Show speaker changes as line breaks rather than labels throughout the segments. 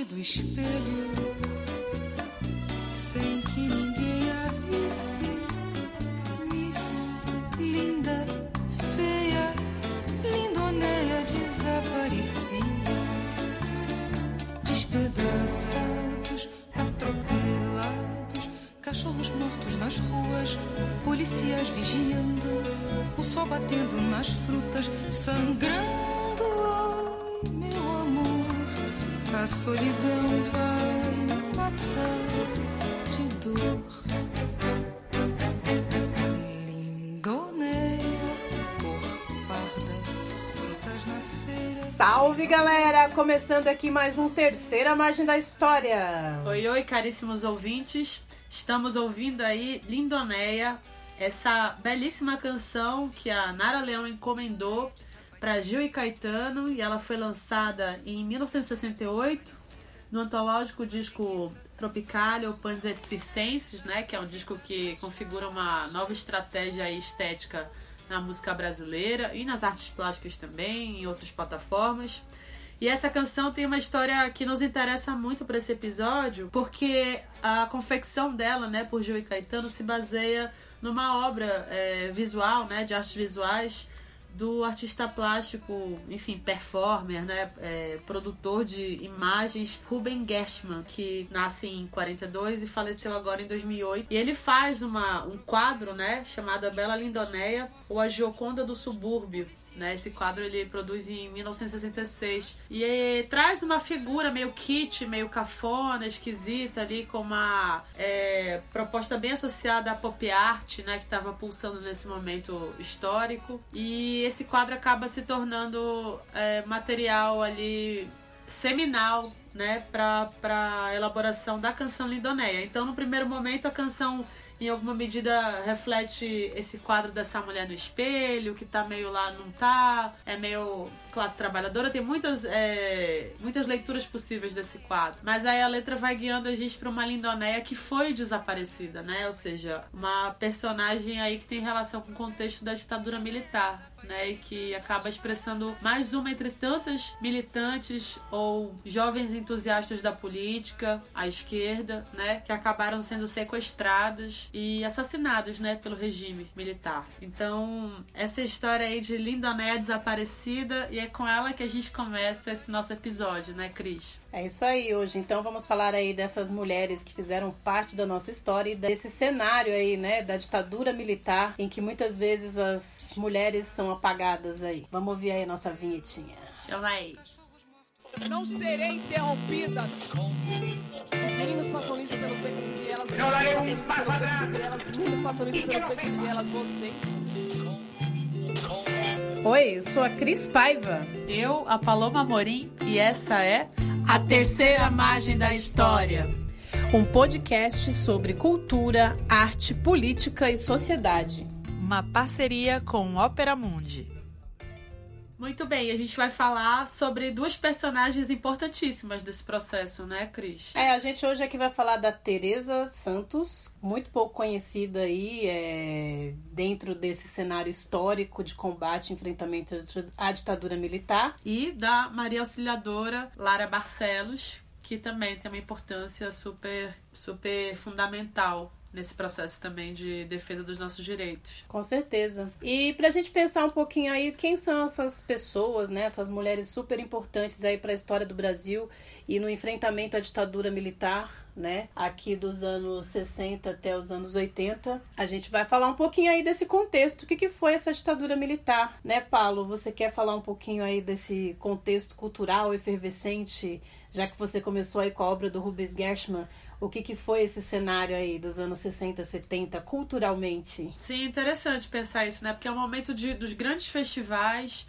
do espelho, sem que ninguém avise. Miss linda, feia, lindoneia desaparecia. Despedaçados, atropelados, cachorros mortos nas ruas, policiais vigiando, o sol batendo nas frutas, sangrando. A solidão vai me matar de dor. Lindoneia, parda, frutas na feira.
Salve galera! Começando aqui mais um Terceira Margem da História.
Oi, oi, caríssimos ouvintes. Estamos ouvindo aí Lindoneia, essa belíssima canção que a Nara Leão encomendou para Gil e Caetano e ela foi lançada em 1968 no antológico disco Tropicalia ou Panis et Circenses, né, que é um disco que configura uma nova estratégia estética na música brasileira e nas artes plásticas também, em outras plataformas. E essa canção tem uma história que nos interessa muito para esse episódio, porque a confecção dela, né, por Gil e Caetano, se baseia numa obra é, visual, né, de artes visuais do artista plástico, enfim, performer, né, é, produtor de imagens, Ruben Gershman, que nasce em 42 e faleceu agora em 2008. E ele faz uma, um quadro, né, chamado A Bela Lindoneia ou A Gioconda do Subúrbio, né? Esse quadro ele produz em 1966 e é, traz uma figura meio kit, meio cafona, esquisita ali, com uma é, proposta bem associada à pop art, né, que estava pulsando nesse momento histórico. E esse quadro acaba se tornando é, material ali seminal, né, para para elaboração da canção Lindoneia. Então, no primeiro momento, a canção em alguma medida reflete esse quadro dessa mulher no espelho, que tá meio lá, não tá, é meio classe trabalhadora, tem muitas, é, muitas leituras possíveis desse quadro. Mas aí a letra vai guiando a gente pra uma lindoneia que foi desaparecida, né? Ou seja, uma personagem aí que tem relação com o contexto da ditadura militar. Né, e que acaba expressando mais uma entre tantas militantes ou jovens entusiastas da política, à esquerda, né, que acabaram sendo sequestradas e assassinados, né, pelo regime militar. Então, essa história aí de Lindonéia desaparecida e é com ela que a gente começa esse nosso episódio, né, Cris?
É isso aí hoje. Então vamos falar aí dessas mulheres que fizeram parte da nossa história e desse cenário aí, né, da ditadura militar em que muitas vezes as mulheres são apagadas aí. Vamos ouvir aí a nossa vinhetinha.
Chama aí.
Não serei interrompida. Os meninos passam liso pelos becos e vielas. Os meninos passam liso pelos becos e vielas. Vocês.
Oi, eu sou a Cris Paiva.
Eu, a Paloma Amorim, e essa é a terceira margem da história.
Um podcast sobre cultura, arte, política e sociedade.
Uma parceria com Ópera Mundi. Muito bem, a gente vai falar sobre duas personagens importantíssimas desse processo, né, Cris?
É, a gente hoje aqui vai falar da Teresa Santos, muito pouco conhecida aí é, dentro desse cenário histórico de combate e enfrentamento à ditadura militar.
E da Maria Auxiliadora Lara Barcelos, que também tem uma importância super, super fundamental nesse processo também de defesa dos nossos direitos.
Com certeza. E pra gente pensar um pouquinho aí, quem são essas pessoas, né, essas mulheres super importantes aí para a história do Brasil e no enfrentamento à ditadura militar, né, aqui dos anos 60 até os anos 80. A gente vai falar um pouquinho aí desse contexto, o que, que foi essa ditadura militar, né, Paulo? Você quer falar um pouquinho aí desse contexto cultural efervescente, já que você começou aí com a obra do Rubens Gershman, o que, que foi esse cenário aí dos anos 60, 70, culturalmente?
Sim, interessante pensar isso, né? Porque é um momento de, dos grandes festivais,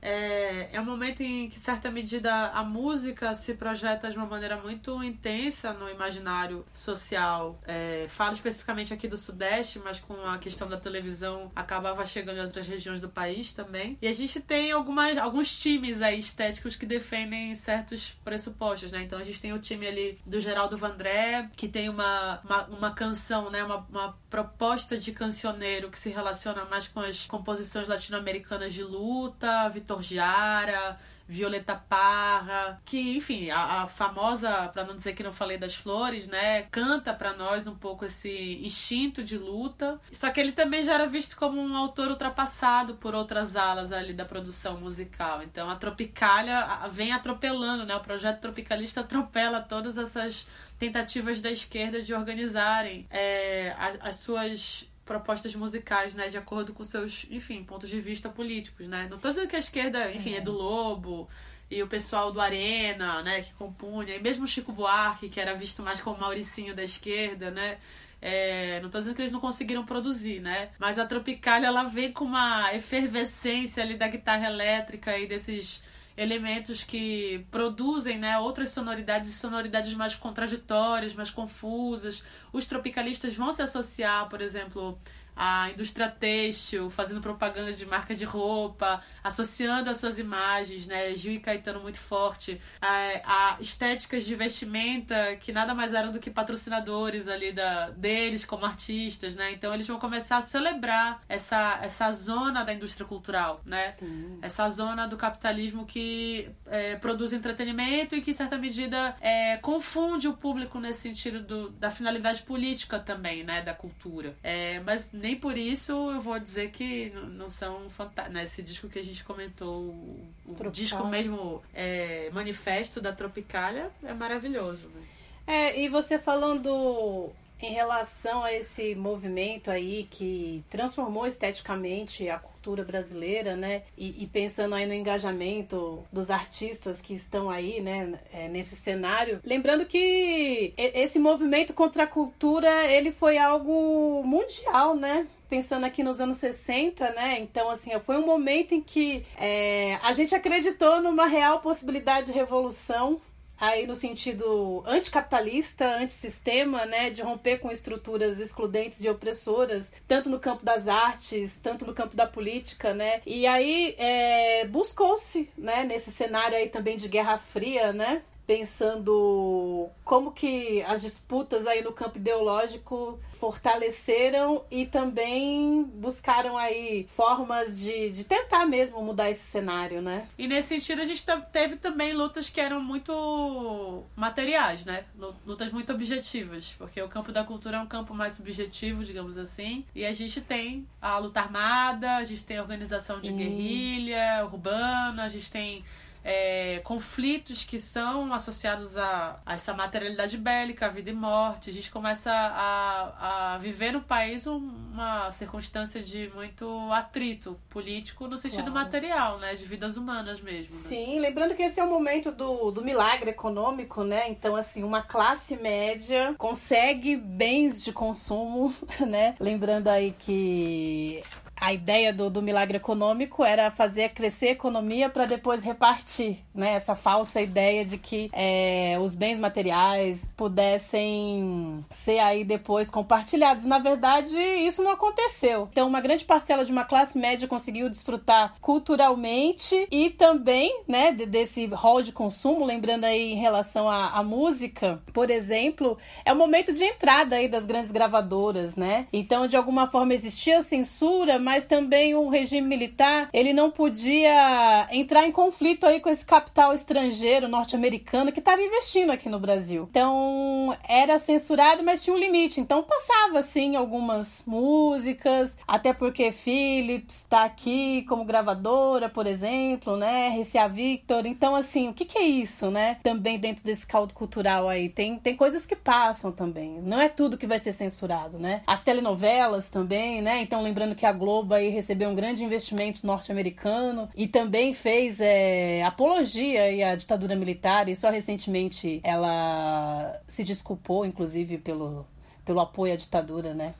é, é um momento em que, certa medida, a música se projeta de uma maneira muito intensa no imaginário social. É, falo especificamente aqui do Sudeste, mas com a questão da televisão acabava chegando em outras regiões do país também. E a gente tem algumas, alguns times aí estéticos que defendem certos pressupostos, né? Então a gente tem o time ali do Geraldo Vandré, que tem uma, uma, uma canção, né? Uma, uma proposta de cancioneiro que se relaciona mais com as composições latino-americanas de luta, Vitor Jara, Violeta Parra, que, enfim, a, a famosa, para não dizer que não falei das flores, né, canta para nós um pouco esse instinto de luta. Só que ele também já era visto como um autor ultrapassado por outras alas ali da produção musical. Então a Tropicália vem atropelando, né? O projeto tropicalista atropela todas essas tentativas da esquerda de organizarem é, as, as suas propostas musicais, né, de acordo com seus, enfim, pontos de vista políticos, né? Não tô dizendo que a esquerda, enfim, é, é do Lobo e o pessoal do Arena, né, que compunha, e mesmo Chico Buarque, que era visto mais como Mauricinho da esquerda, né? É, não tô dizendo que eles não conseguiram produzir, né? Mas a Tropicália, ela vem com uma efervescência ali da guitarra elétrica e desses elementos que produzem né, outras sonoridades e sonoridades mais contraditórias, mais confusas. Os tropicalistas vão se associar, por exemplo, a indústria têxtil, fazendo propaganda de marca de roupa, associando as suas imagens, né? Gil e Caetano muito forte, a, a estéticas de vestimenta que nada mais eram do que patrocinadores ali da, deles como artistas, né? Então eles vão começar a celebrar essa, essa zona da indústria cultural, né? Sim. Essa zona do capitalismo que é, produz entretenimento e que, em certa medida, é, confunde o público nesse sentido do, da finalidade política também, né? Da cultura. É, mas nem por isso eu vou dizer que não são fantásticos. Né? Esse disco que a gente comentou, o, o disco mesmo é, Manifesto da Tropicália, é maravilhoso. Né?
É, e você falando em relação a esse movimento aí que transformou esteticamente a cultura brasileira, né? E, e, pensando aí no engajamento dos artistas que estão aí, né? É, nesse cenário, lembrando que esse movimento contra a cultura ele foi algo mundial, né? pensando aqui nos anos 60, né? Então, assim, foi um momento em que é, a gente acreditou numa real possibilidade de revolução aí no sentido anticapitalista, antissistema, né, de romper com estruturas excludentes e opressoras, tanto no campo das artes, tanto no campo da política, né, e aí é, buscou-se, né, nesse cenário aí também de Guerra Fria, né, pensando como que as disputas aí no campo ideológico fortaleceram e também buscaram aí formas de, de tentar mesmo mudar esse cenário, né?
E nesse sentido a gente teve também lutas que eram muito materiais, né? Lutas muito objetivas, porque o campo da cultura é um campo mais subjetivo, digamos assim, e a gente tem a luta armada, a gente tem a organização Sim. de guerrilha urbana, a gente tem é, conflitos que são associados a, a, essa materialidade bélica, a vida e morte. A gente começa a, a viver no país uma circunstância de muito atrito político no sentido claro. material, né? De vidas humanas mesmo. Né?
Sim, lembrando que esse é o momento do, do milagre econômico, né? Então, assim, uma classe média consegue bens de consumo, né? Lembrando aí que a ideia do, do milagre econômico era fazer crescer a economia para depois repartir, né? Essa falsa ideia de que é, os bens materiais pudessem ser aí depois compartilhados. Na verdade, isso não aconteceu. Então, uma grande parcela de uma classe média conseguiu desfrutar culturalmente e também, né, desse rol de consumo. Lembrando aí em relação à, à música, por exemplo, é o momento de entrada aí das grandes gravadoras, né? Então, de alguma forma existia censura, mas também o regime militar, ele não podia entrar em conflito aí com esse capital estrangeiro norte-americano que estava investindo aqui no Brasil. Então, era censurado, mas tinha um limite. Então, passava assim algumas músicas, até porque Philips está aqui como gravadora, por exemplo, né? RCA Victor. Então, assim, o que, que é isso, né? Também dentro desse caldo cultural aí. Tem, tem coisas que passam também. Não é tudo que vai ser censurado, né? As telenovelas também, né? Então, lembrando que a Globo Globo recebeu um grande investimento norte-americano e também fez é, apologia à ditadura militar e só recentemente ela se desculpou, inclusive, pelo, pelo apoio à ditadura, né?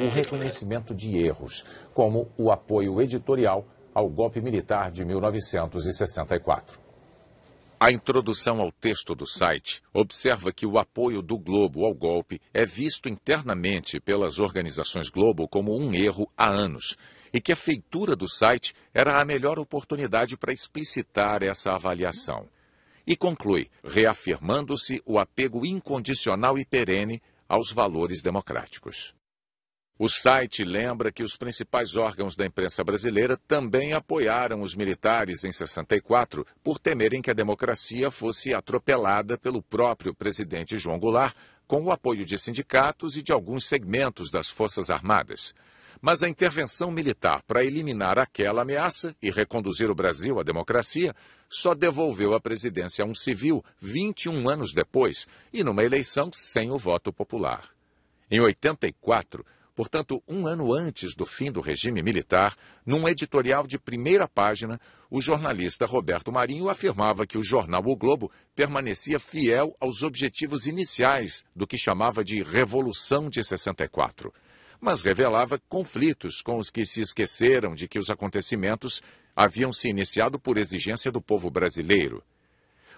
O reconhecimento de erros, como o apoio editorial ao golpe militar de 1964. A introdução ao texto do site observa que o apoio do Globo ao golpe é visto internamente pelas organizações Globo como um erro há anos e que a feitura do site era a melhor oportunidade para explicitar essa avaliação. E conclui, reafirmando-se o apego incondicional e perene aos valores democráticos. O site lembra que os principais órgãos da imprensa brasileira também apoiaram os militares em 64 por temerem que a democracia fosse atropelada pelo próprio presidente João Goulart, com o apoio de sindicatos e de alguns segmentos das Forças Armadas. Mas a intervenção militar para eliminar aquela ameaça e reconduzir o Brasil à democracia só devolveu a presidência a um civil 21 anos depois e numa eleição sem o voto popular. Em 84, portanto, um ano antes do fim do regime militar, num editorial de primeira página, o jornalista Roberto Marinho afirmava que o jornal O Globo permanecia fiel aos objetivos iniciais do que chamava de Revolução de 64, mas revelava conflitos com os que se esqueceram de que os acontecimentos haviam se iniciado por exigência do povo brasileiro.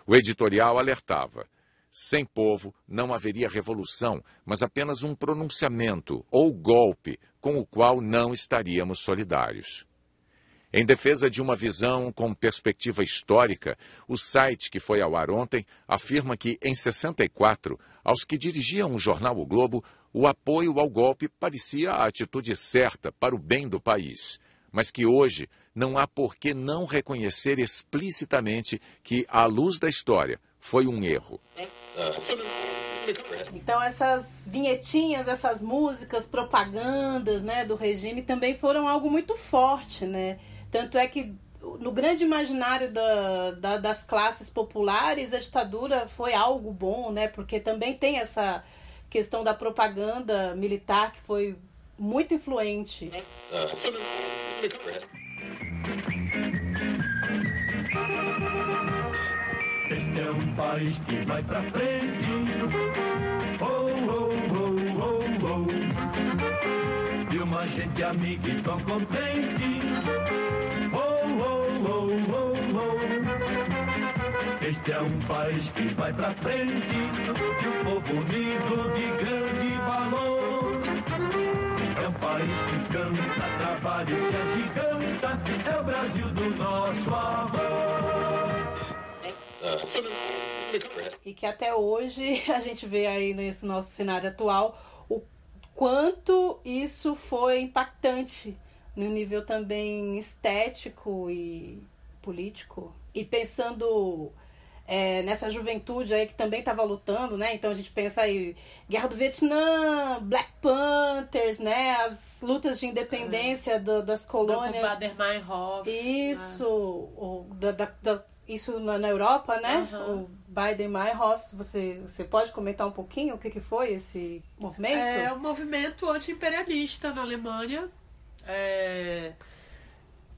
O editorial alertava sem povo não haveria revolução, mas apenas um pronunciamento ou golpe com o qual não estaríamos solidários. Em defesa de uma visão com perspectiva histórica, o site que foi ao ar ontem afirma que, em 64, aos que dirigiam o jornal O Globo, o apoio ao golpe parecia a atitude certa para o bem do país, mas que hoje não há por que não reconhecer explicitamente que, à luz da história, foi um erro.
Então essas vinhetinhas, essas músicas, propagandas, né, do regime também foram algo muito forte, né? Tanto é que no grande imaginário da, da, das classes populares a ditadura foi algo bom, né? Porque também tem essa questão da propaganda militar que foi muito influente.
País que vai pra frente. Oh, oh, oh, oh, oh. De uma gente amiga e tão contente. Oh, oh, oh, oh, oh. Este é um país que vai pra frente. De um povo unido de grande valor. É um país que canta, trabalha e se agiganta. É o Brasil do nosso amor.
E que até hoje a gente vê aí nesse nosso cenário atual o quanto isso foi impactante no nível também estético e político. E pensando é, nessa juventude aí que também estava lutando, né? Então a gente pensa aí, Guerra do Vietnã, Black Panthers, né? As lutas de independência do, das colônias.
Bader-Meinhof.
Isso, o, da, da, da, isso na, na Europa, né?
Aham.
O Biden-Meinhof, você, você pode comentar um pouquinho o que, que foi esse movimento?
É um movimento anti-imperialista na Alemanha. é,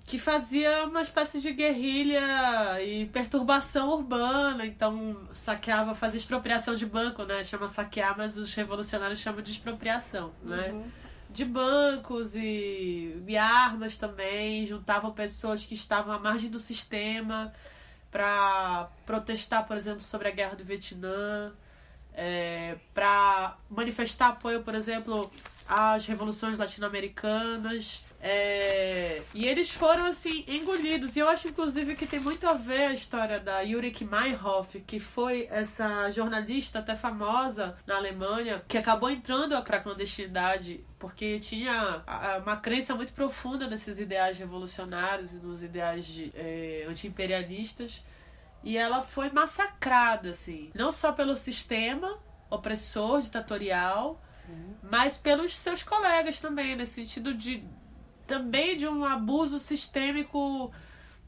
que fazia uma espécie de guerrilha e perturbação urbana, então saqueava, fazia expropriação de banco, né? Chama saquear, mas os revolucionários chamam de expropriação, né?
Uhum.
De bancos e, e armas também, juntavam pessoas que estavam à margem do sistema para protestar, por exemplo, sobre a guerra do Vietnã, é, para manifestar apoio, por exemplo, às revoluções latino-americanas. É, e eles foram assim engolidos. E eu acho inclusive que tem muito a ver a história da Yurik Meinhof, que foi essa jornalista até famosa na Alemanha, que acabou entrando para a clandestinidade porque tinha uma crença muito profunda nesses ideais revolucionários e nos ideais de, é, anti-imperialistas. E ela foi massacrada, assim. Não só pelo sistema opressor, ditatorial, mas pelos seus colegas também, nesse sentido de também de um abuso sistêmico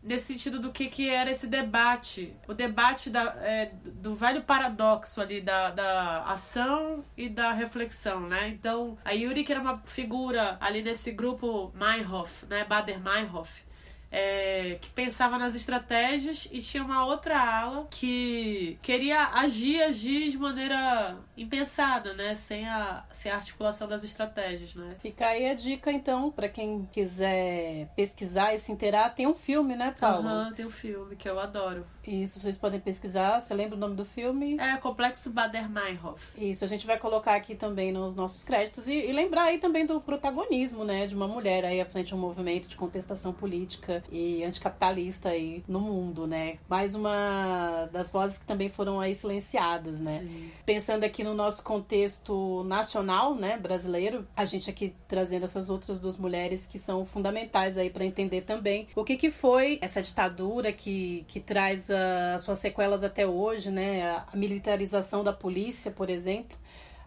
nesse sentido do que, que era esse debate. O debate da, é, do velho paradoxo ali da, da ação e da reflexão, né? Então, a Yuri, que era uma figura ali nesse grupo Meinhof, né? Bader-Meinhof, é, que pensava nas estratégias e tinha uma outra ala que queria agir, agir de maneira impensada, né? Sem a, sem a articulação das estratégias, né?
Fica aí a dica, então, para quem quiser pesquisar e se inteirar. Tem um filme, né, Paulo?
Aham, tem um filme que eu adoro.
Isso, vocês podem pesquisar. Você lembra o nome do filme?
É Complexo Bader-Meinhof.
Isso, a gente vai colocar aqui também nos nossos créditos e, e lembrar aí também do protagonismo, né, de uma mulher aí à frente de um movimento de contestação política e anticapitalista aí no mundo, né? Mais uma das vozes que também foram aí silenciadas, né?
Sim.
Pensando aqui no nosso contexto nacional, né, brasileiro, a gente aqui trazendo essas outras duas mulheres que são fundamentais aí para entender também o que que foi essa ditadura que, que traz as suas sequelas até hoje, né? A militarização da polícia, por exemplo.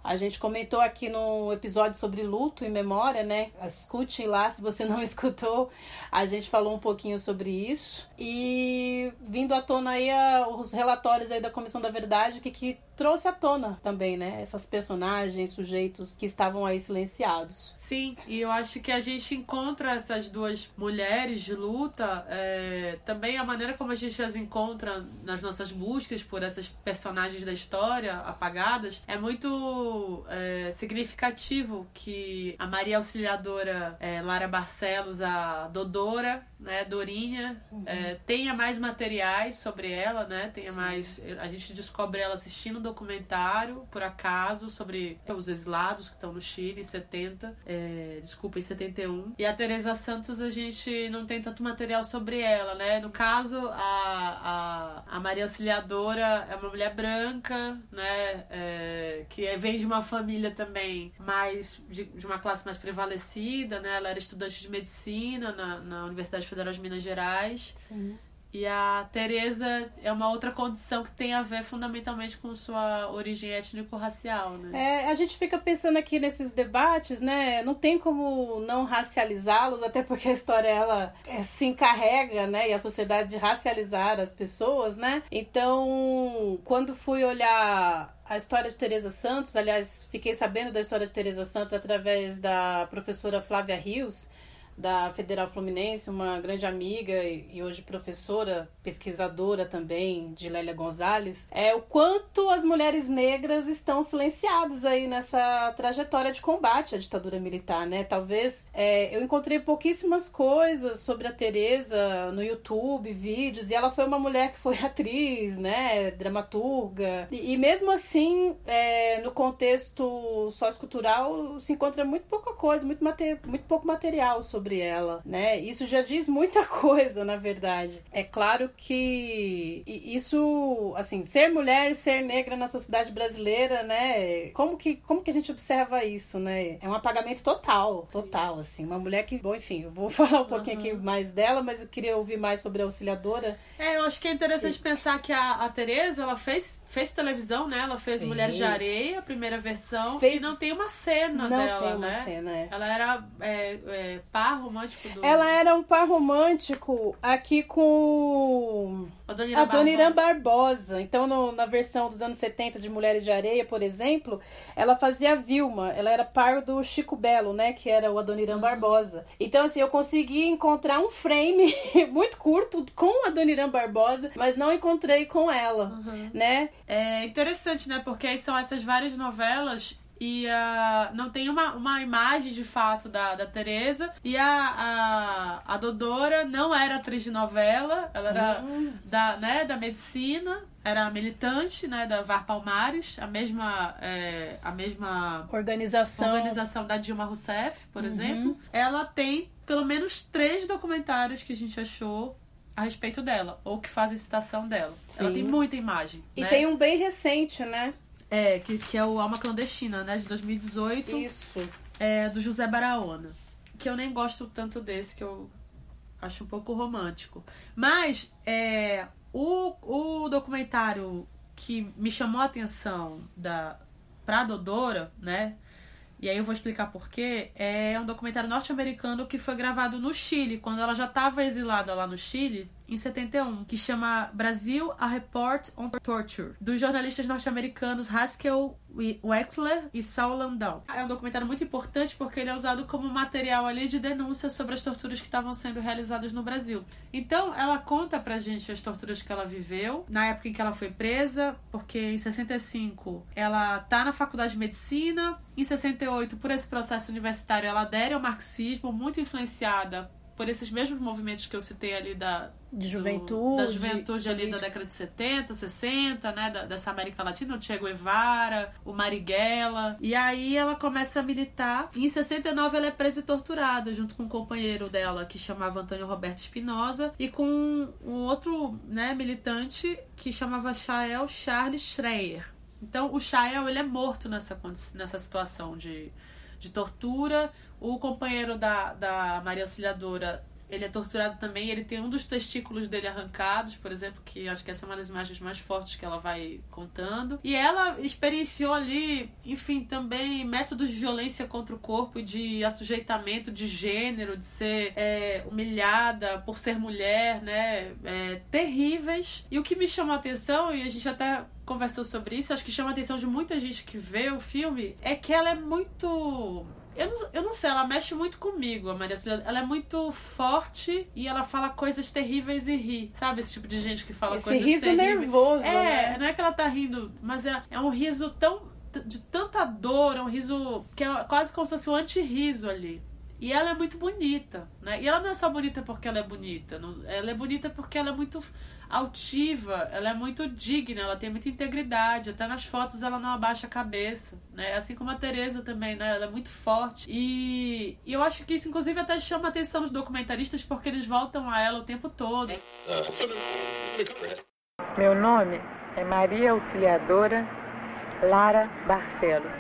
A gente comentou aqui no episódio sobre luto e memória, né? Escute lá se você não escutou. A gente falou um pouquinho sobre isso. E vindo à tona aí a- os relatórios aí da Comissão da Verdade, o que, que trouxe à tona também, né? Essas personagens, sujeitos que estavam aí silenciados.
Sim, e eu acho que a gente encontra essas duas mulheres de luta, é, também a maneira como a gente as encontra nas nossas buscas por essas personagens da história apagadas, é muito é, significativo que a Maria Auxiliadora é, Lara Barcelos, a Dodora, né, Dorinha, é, tenha mais materiais sobre ela, né, tenha mais... A gente descobre ela assistindo documentário, por acaso, sobre os exilados que estão no Chile em 70, é, desculpa, em 71. E a Teresa Santos, a gente não tem tanto material sobre ela, né? No caso, a, a, a Maria Auxiliadora é uma mulher branca, né? É, que é- vem de uma família também mais de, de uma classe mais prevalecida, né? Ela era estudante de medicina na, na Universidade Federal de Minas Gerais. E a Teresa é uma outra condição que tem a ver fundamentalmente com sua origem étnico-racial, né?
É, a gente fica pensando aqui nesses debates, né? Não tem como não racializá-los, até porque a história ela é, se encarrega, né? E a sociedade de racializar as pessoas, né? Então, quando fui olhar a história de Teresa Santos, aliás, fiquei sabendo da história de Teresa Santos através da professora Flávia Rios, da Federal Fluminense, uma grande amiga e hoje professora, pesquisadora também de Lélia Gonzalez, é o quanto as mulheres negras estão silenciadas aí nessa trajetória de combate à ditadura militar, né? Talvez é, eu encontrei pouquíssimas coisas sobre a Teresa no YouTube, vídeos, e ela foi uma mulher que foi atriz, né? Dramaturga, e, e mesmo assim, é, no contexto sociocultural, se encontra muito pouca coisa, muito, muito pouco material sobre ela, né? Isso já diz muita coisa, na verdade. É claro que isso, assim, ser mulher, ser negra na sociedade brasileira, né? Como que, como que a gente observa isso, né? É um apagamento total, total, assim. Uma mulher que, bom, enfim, eu vou falar um pouquinho aqui mais dela, mas eu queria ouvir mais sobre a auxiliadora.
É, eu acho que é interessante pensar que a, a Tereza, ela fez, fez televisão, né? Ela fez. Mulheres de Areia, a primeira versão,
Fez.
e não tem uma cena
Não
dela,
tem uma
né?
cena, é.
Ela era é, é, par romântico do...
Ela era um par romântico aqui com
A Dona Irã
a Dona Irã
Barbosa.
Barbosa. Então, no- na versão dos anos 70 de Mulheres de Areia, por exemplo, ela fazia a Vilma. Ela era par do Chico Belo, né? Que era o Adoniran Barbosa. Então, assim, eu consegui encontrar um frame muito curto com a Adoniran Barbosa, mas não encontrei com ela, né?
É interessante, né? Porque aí são essas várias novelas e ah, não tem uma, uma imagem de fato da, da Tereza. E a, a, a Dodora não era atriz de novela, ela era da, né, da medicina, era militante né, da VAR Palmares, a mesma, é, a mesma
Organização.
organização da Dilma Rousseff, por exemplo. Ela tem pelo menos três documentários que a gente achou a respeito dela, ou que fazem citação dela. Ela
Sim.
tem muita imagem.
E
né?
tem um bem recente, né?
É, que, que é o Alma Clandestina, né? De 2018.
Isso.
É, do José Baraona. Que eu nem gosto tanto desse, que eu acho um pouco romântico. Mas é, o, o documentário que me chamou a atenção da, pra Dodora, né? E aí eu vou explicar por quê. É um documentário norte-americano que foi gravado no Chile, quando ela já estava exilada lá no Chile, em 71, que chama Brasil, A Report on Torture, dos jornalistas norte-americanos Haskell Wexler e Saul Landau. É um documentário muito importante porque ele é usado como material ali de denúncia sobre as torturas que estavam sendo realizadas no Brasil. Então, ela conta pra gente as torturas que ela viveu na época em que ela foi presa, porque em 65 ela tá na faculdade de medicina, em 68, por esse processo universitário, ela adere ao marxismo, muito influenciada por esses mesmos movimentos que eu citei ali da,
De
do-
juventude.
da juventude ali da década de 70, 60, né, da- dessa América Latina, o Che Guevara, o Marighella. E aí ela começa a militar. E em 69 ela é presa e torturada junto com um companheiro dela que chamava Antônio Roberto Espinosa e com um outro, né, militante que chamava Chael Charles Schreier. Então o Chael ele é morto nessa nessa situação de de tortura. O companheiro da, da Maria Auxiliadora, ele é torturado também. Ele tem um dos testículos dele arrancados, por exemplo, que acho que essa é uma das imagens mais fortes que ela vai contando. E ela experienciou ali, enfim, também métodos de violência contra o corpo de assujeitamento de gênero, de ser é, humilhada por ser mulher, né? É, terríveis. E o que me chamou a atenção, e a gente até conversou sobre isso, acho que chama a atenção de muita gente que vê o filme, é que ela é muito. Eu não, eu não sei, ela mexe muito comigo, a Maria Auxiliadora. Ela é muito forte e ela fala coisas terríveis e ri. Sabe esse tipo de gente que fala
Esse
coisas
riso
terríveis?
nervoso,
É,
né?
não é que ela tá rindo, mas é, é um riso tão. de tanta dor, é um riso que é quase como se fosse um anti-riso ali. E ela é muito bonita, né? E ela não é só bonita porque ela é bonita, não- ela é bonita porque ela é muito altiva, ela é muito digna, ela tem muita integridade, até nas fotos ela não abaixa a cabeça, né? Assim como a Teresa também, né? Ela é muito forte. E, e eu acho que isso inclusive até chama a atenção dos documentaristas porque eles voltam a ela o tempo todo.
Meu nome é Maria Auxiliadora Lara Barcelos.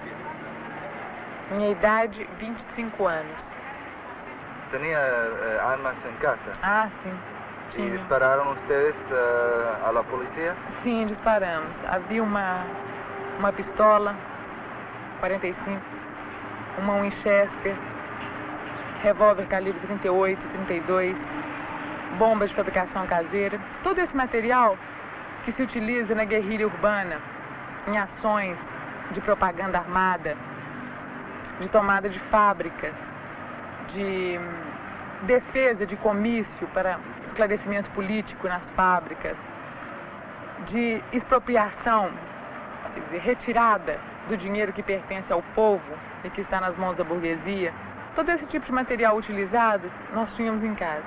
Minha idade, 25 anos.
Tenía eh, armas en casa.
Ah, sim.
¿Y
Tinha.
dispararon ustedes eh, a la policía?
Sim, disparamos. Havia uma, uma pistola 45, uma Winchester, revólver calibre 38, 32, bombas de fabricação caseira. Todo esse material que se utiliza na guerrilha urbana, em ações de propaganda armada, de tomada de fábricas, de defesa de comício para esclarecimento político nas fábricas, de expropriação, quer dizer, retirada do dinheiro que pertence ao povo e que está nas mãos da burguesia. Todo esse tipo de material utilizado nós tínhamos em casa.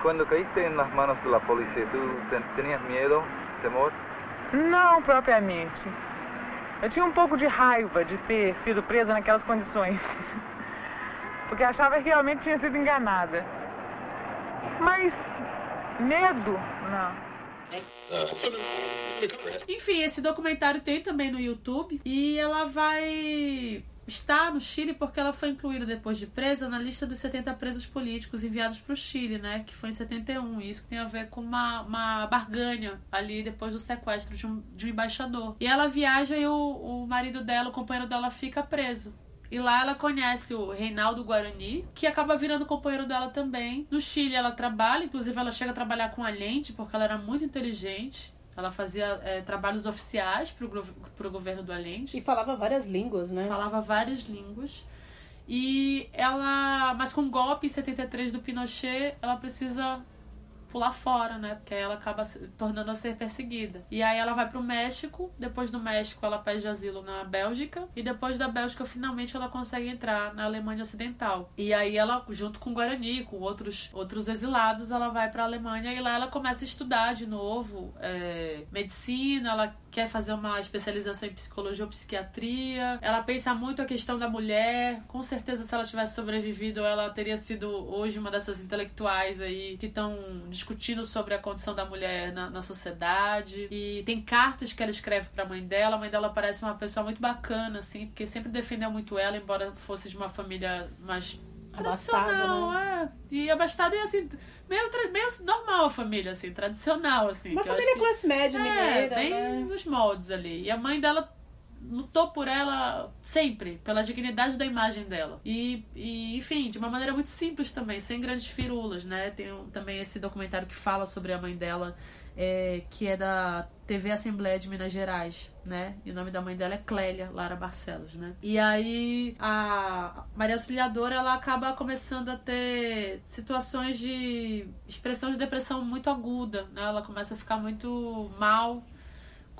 Cuando caíste de la policía, ¿tú ten- tenías miedo, temor?
Não propriamente. Eu tinha um pouco de raiva de ter sido presa naquelas condições. Porque achava que realmente tinha sido enganada. Mas medo, não.
Enfim, esse documentário tem também no YouTube e ela vai estar no Chile porque ela foi incluída depois de presa na lista dos 70 presos políticos enviados para o Chile, né? Que foi em 71. E isso tem a ver com uma, uma barganha ali depois do sequestro de um, de um embaixador. E ela viaja e o, o marido dela, o companheiro dela, fica preso. E lá ela conhece o Reinaldo Guarani, que acaba virando companheiro dela também. No Chile ela trabalha, inclusive ela chega a trabalhar com Allende, porque ela era muito inteligente. Ela fazia é, trabalhos oficiais pro, gro- pro governo do Allende.
E falava várias línguas, né?
Falava várias línguas. E ela. Mas com o golpe em 73 do Pinochet, ela precisa pular fora, né? Porque aí ela acaba tornando a ser perseguida. E aí ela vai pro México, depois do México ela pede asilo na Bélgica, e depois da Bélgica finalmente ela consegue entrar na Alemanha Ocidental. E aí ela, junto com o Guarani, com outros, outros exilados, ela vai pra Alemanha e lá ela começa a estudar de novo é, medicina, ela quer fazer uma especialização em psicologia ou psiquiatria. Ela pensa muito a questão da mulher. Com certeza, se ela tivesse sobrevivido, ela teria sido hoje uma dessas intelectuais aí que estão discutindo sobre a condição da mulher na, na sociedade. E tem cartas que ela escreve pra mãe dela. A mãe dela parece uma pessoa muito bacana, assim, porque sempre defendeu muito ela, embora fosse de uma família mais
Abastada,
tradicional, é. E abastada é assim, meio, meio normal a família, assim, tradicional, assim.
Uma família classe média
é,
mineira,
bem
né?
nos moldes ali. E a mãe dela lutou por ela sempre, pela dignidade da imagem dela. E, e, enfim, de uma maneira muito simples também, sem grandes firulas, né? Tem também esse documentário que fala sobre a mãe dela, é, que é da TV Assembleia de Minas Gerais, né? E o nome da mãe dela é Clélia Lara Barcelos, né? E aí a Maria Auxiliadora, ela acaba começando a ter situações de expressão de depressão muito aguda, né? Ela começa a ficar muito mal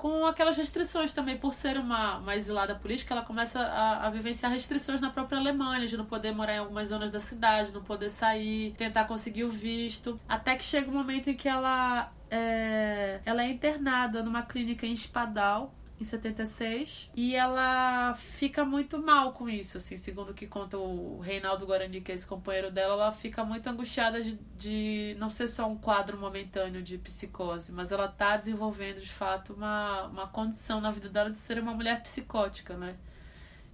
com aquelas restrições também. Por ser uma, uma exilada política, ela começa a, a vivenciar restrições na própria Alemanha, de não poder morar em algumas zonas da cidade, não poder sair, tentar conseguir o visto. Até que chega um momento em que ela é, ela é internada numa clínica em Espadal, em 76, e ela fica muito mal com isso, assim, segundo o que conta o Reinaldo Guarani, que é esse companheiro dela, ela fica muito angustiada de, de não ser só um quadro momentâneo de psicose, mas ela tá desenvolvendo de fato uma, uma condição na vida dela de ser uma mulher psicótica, né?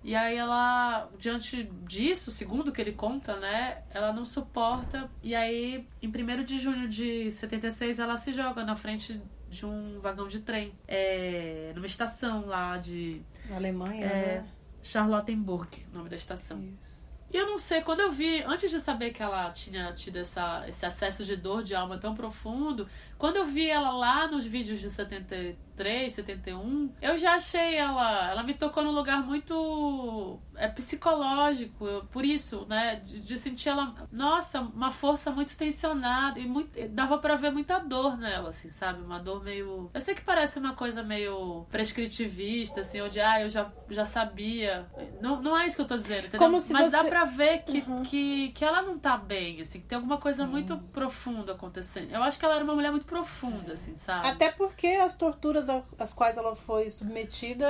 E aí ela, diante disso, segundo que ele conta, né, ela não suporta. E aí, em 1 de junho de 76, ela se joga na frente de um vagão de trem, é, numa estação lá de.
Na Alemanha,
é,
né?
Charlottenburg, nome da estação. E eu não sei, quando eu vi, antes de saber que ela tinha tido essa, esse acesso de dor de alma tão profundo, quando eu vi ela lá nos vídeos de 73, 71, eu já achei ela. Ela me tocou num lugar muito é, psicológico, eu- por isso, né? De, de sentir ela, nossa, uma força muito tensionada e muito, dava pra ver muita dor nela, assim, sabe? Uma dor meio. Eu sei que parece uma coisa meio prescritivista, assim, onde, ah, eu já, já sabia. Não, não é isso que eu tô dizendo, entendeu?
Como se
Mas dá
você-
pra ver que, que, que ela não tá bem, assim, que tem alguma coisa muito profunda acontecendo. Eu acho que ela era uma mulher muito profunda, assim, sabe?
Até porque as torturas às quais ela foi submetida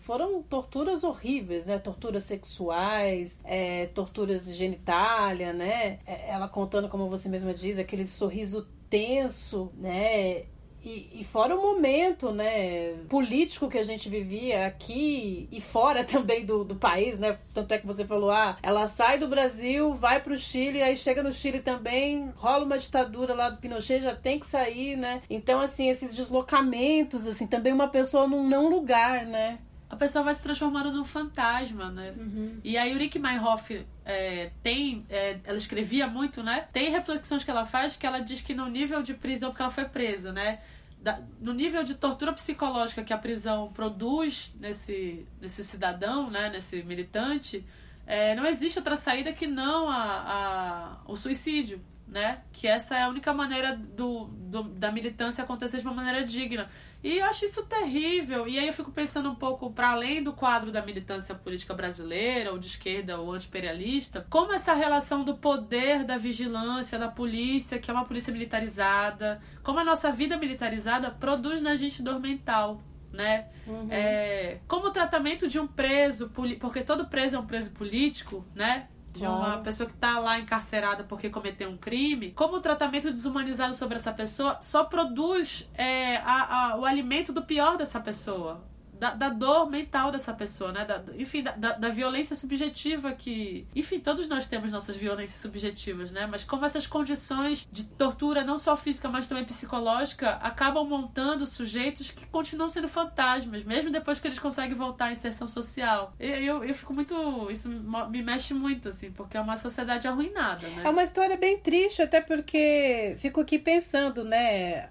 foram torturas horríveis, né? Torturas sexuais, é, torturas de genitália, né? É, Ela contando, como você mesma diz, aquele sorriso tenso, né? E, e fora o momento, né, político que a gente vivia aqui e fora também do, do país, né? Tanto é que você falou, ah, ela sai do Brasil, vai pro Chile, aí chega no Chile também, rola uma ditadura lá do Pinochet, já tem que sair, né? Então, assim, esses deslocamentos, assim, também uma pessoa num não lugar, né?
a pessoa vai se transformando num fantasma, né? E a Ulrike Meinhof é, tem, é, ela escrevia muito, né? Tem reflexões que ela faz que ela diz que no nível de prisão, porque ela foi presa, né? Da- no nível de tortura psicológica que a prisão produz nesse, nesse cidadão, né? Nesse militante, é, não existe outra saída que não a, a- o suicídio, né? Que essa é a única maneira do, do- da militância acontecer de uma maneira digna. E eu acho isso terrível. E aí eu fico pensando um pouco para além do quadro da militância política brasileira, ou de esquerda, ou anti-imperialista, como essa relação do poder, da vigilância, da polícia, que é uma polícia militarizada, como a nossa vida militarizada produz na gente dor mental. Né? É, como o tratamento de um preso, porque todo preso é um preso político, né? De uma pessoa que tá lá encarcerada porque cometeu um crime, como o tratamento desumanizado sobre essa pessoa só produz é, a- a- o alimento do pior dessa pessoa. Da, da dor mental dessa pessoa, né? Da- enfim, da, da, violência subjetiva que. Enfim, todos nós temos nossas violências subjetivas, né? Mas como essas condições de tortura, não só física, mas também psicológica, acabam montando sujeitos que continuam sendo fantasmas, mesmo depois que eles conseguem voltar à inserção social. Eu, eu, eu fico muito. Isso me mexe muito, assim, porque é uma sociedade arruinada, né?
É uma história bem triste, até porque fico aqui pensando, né?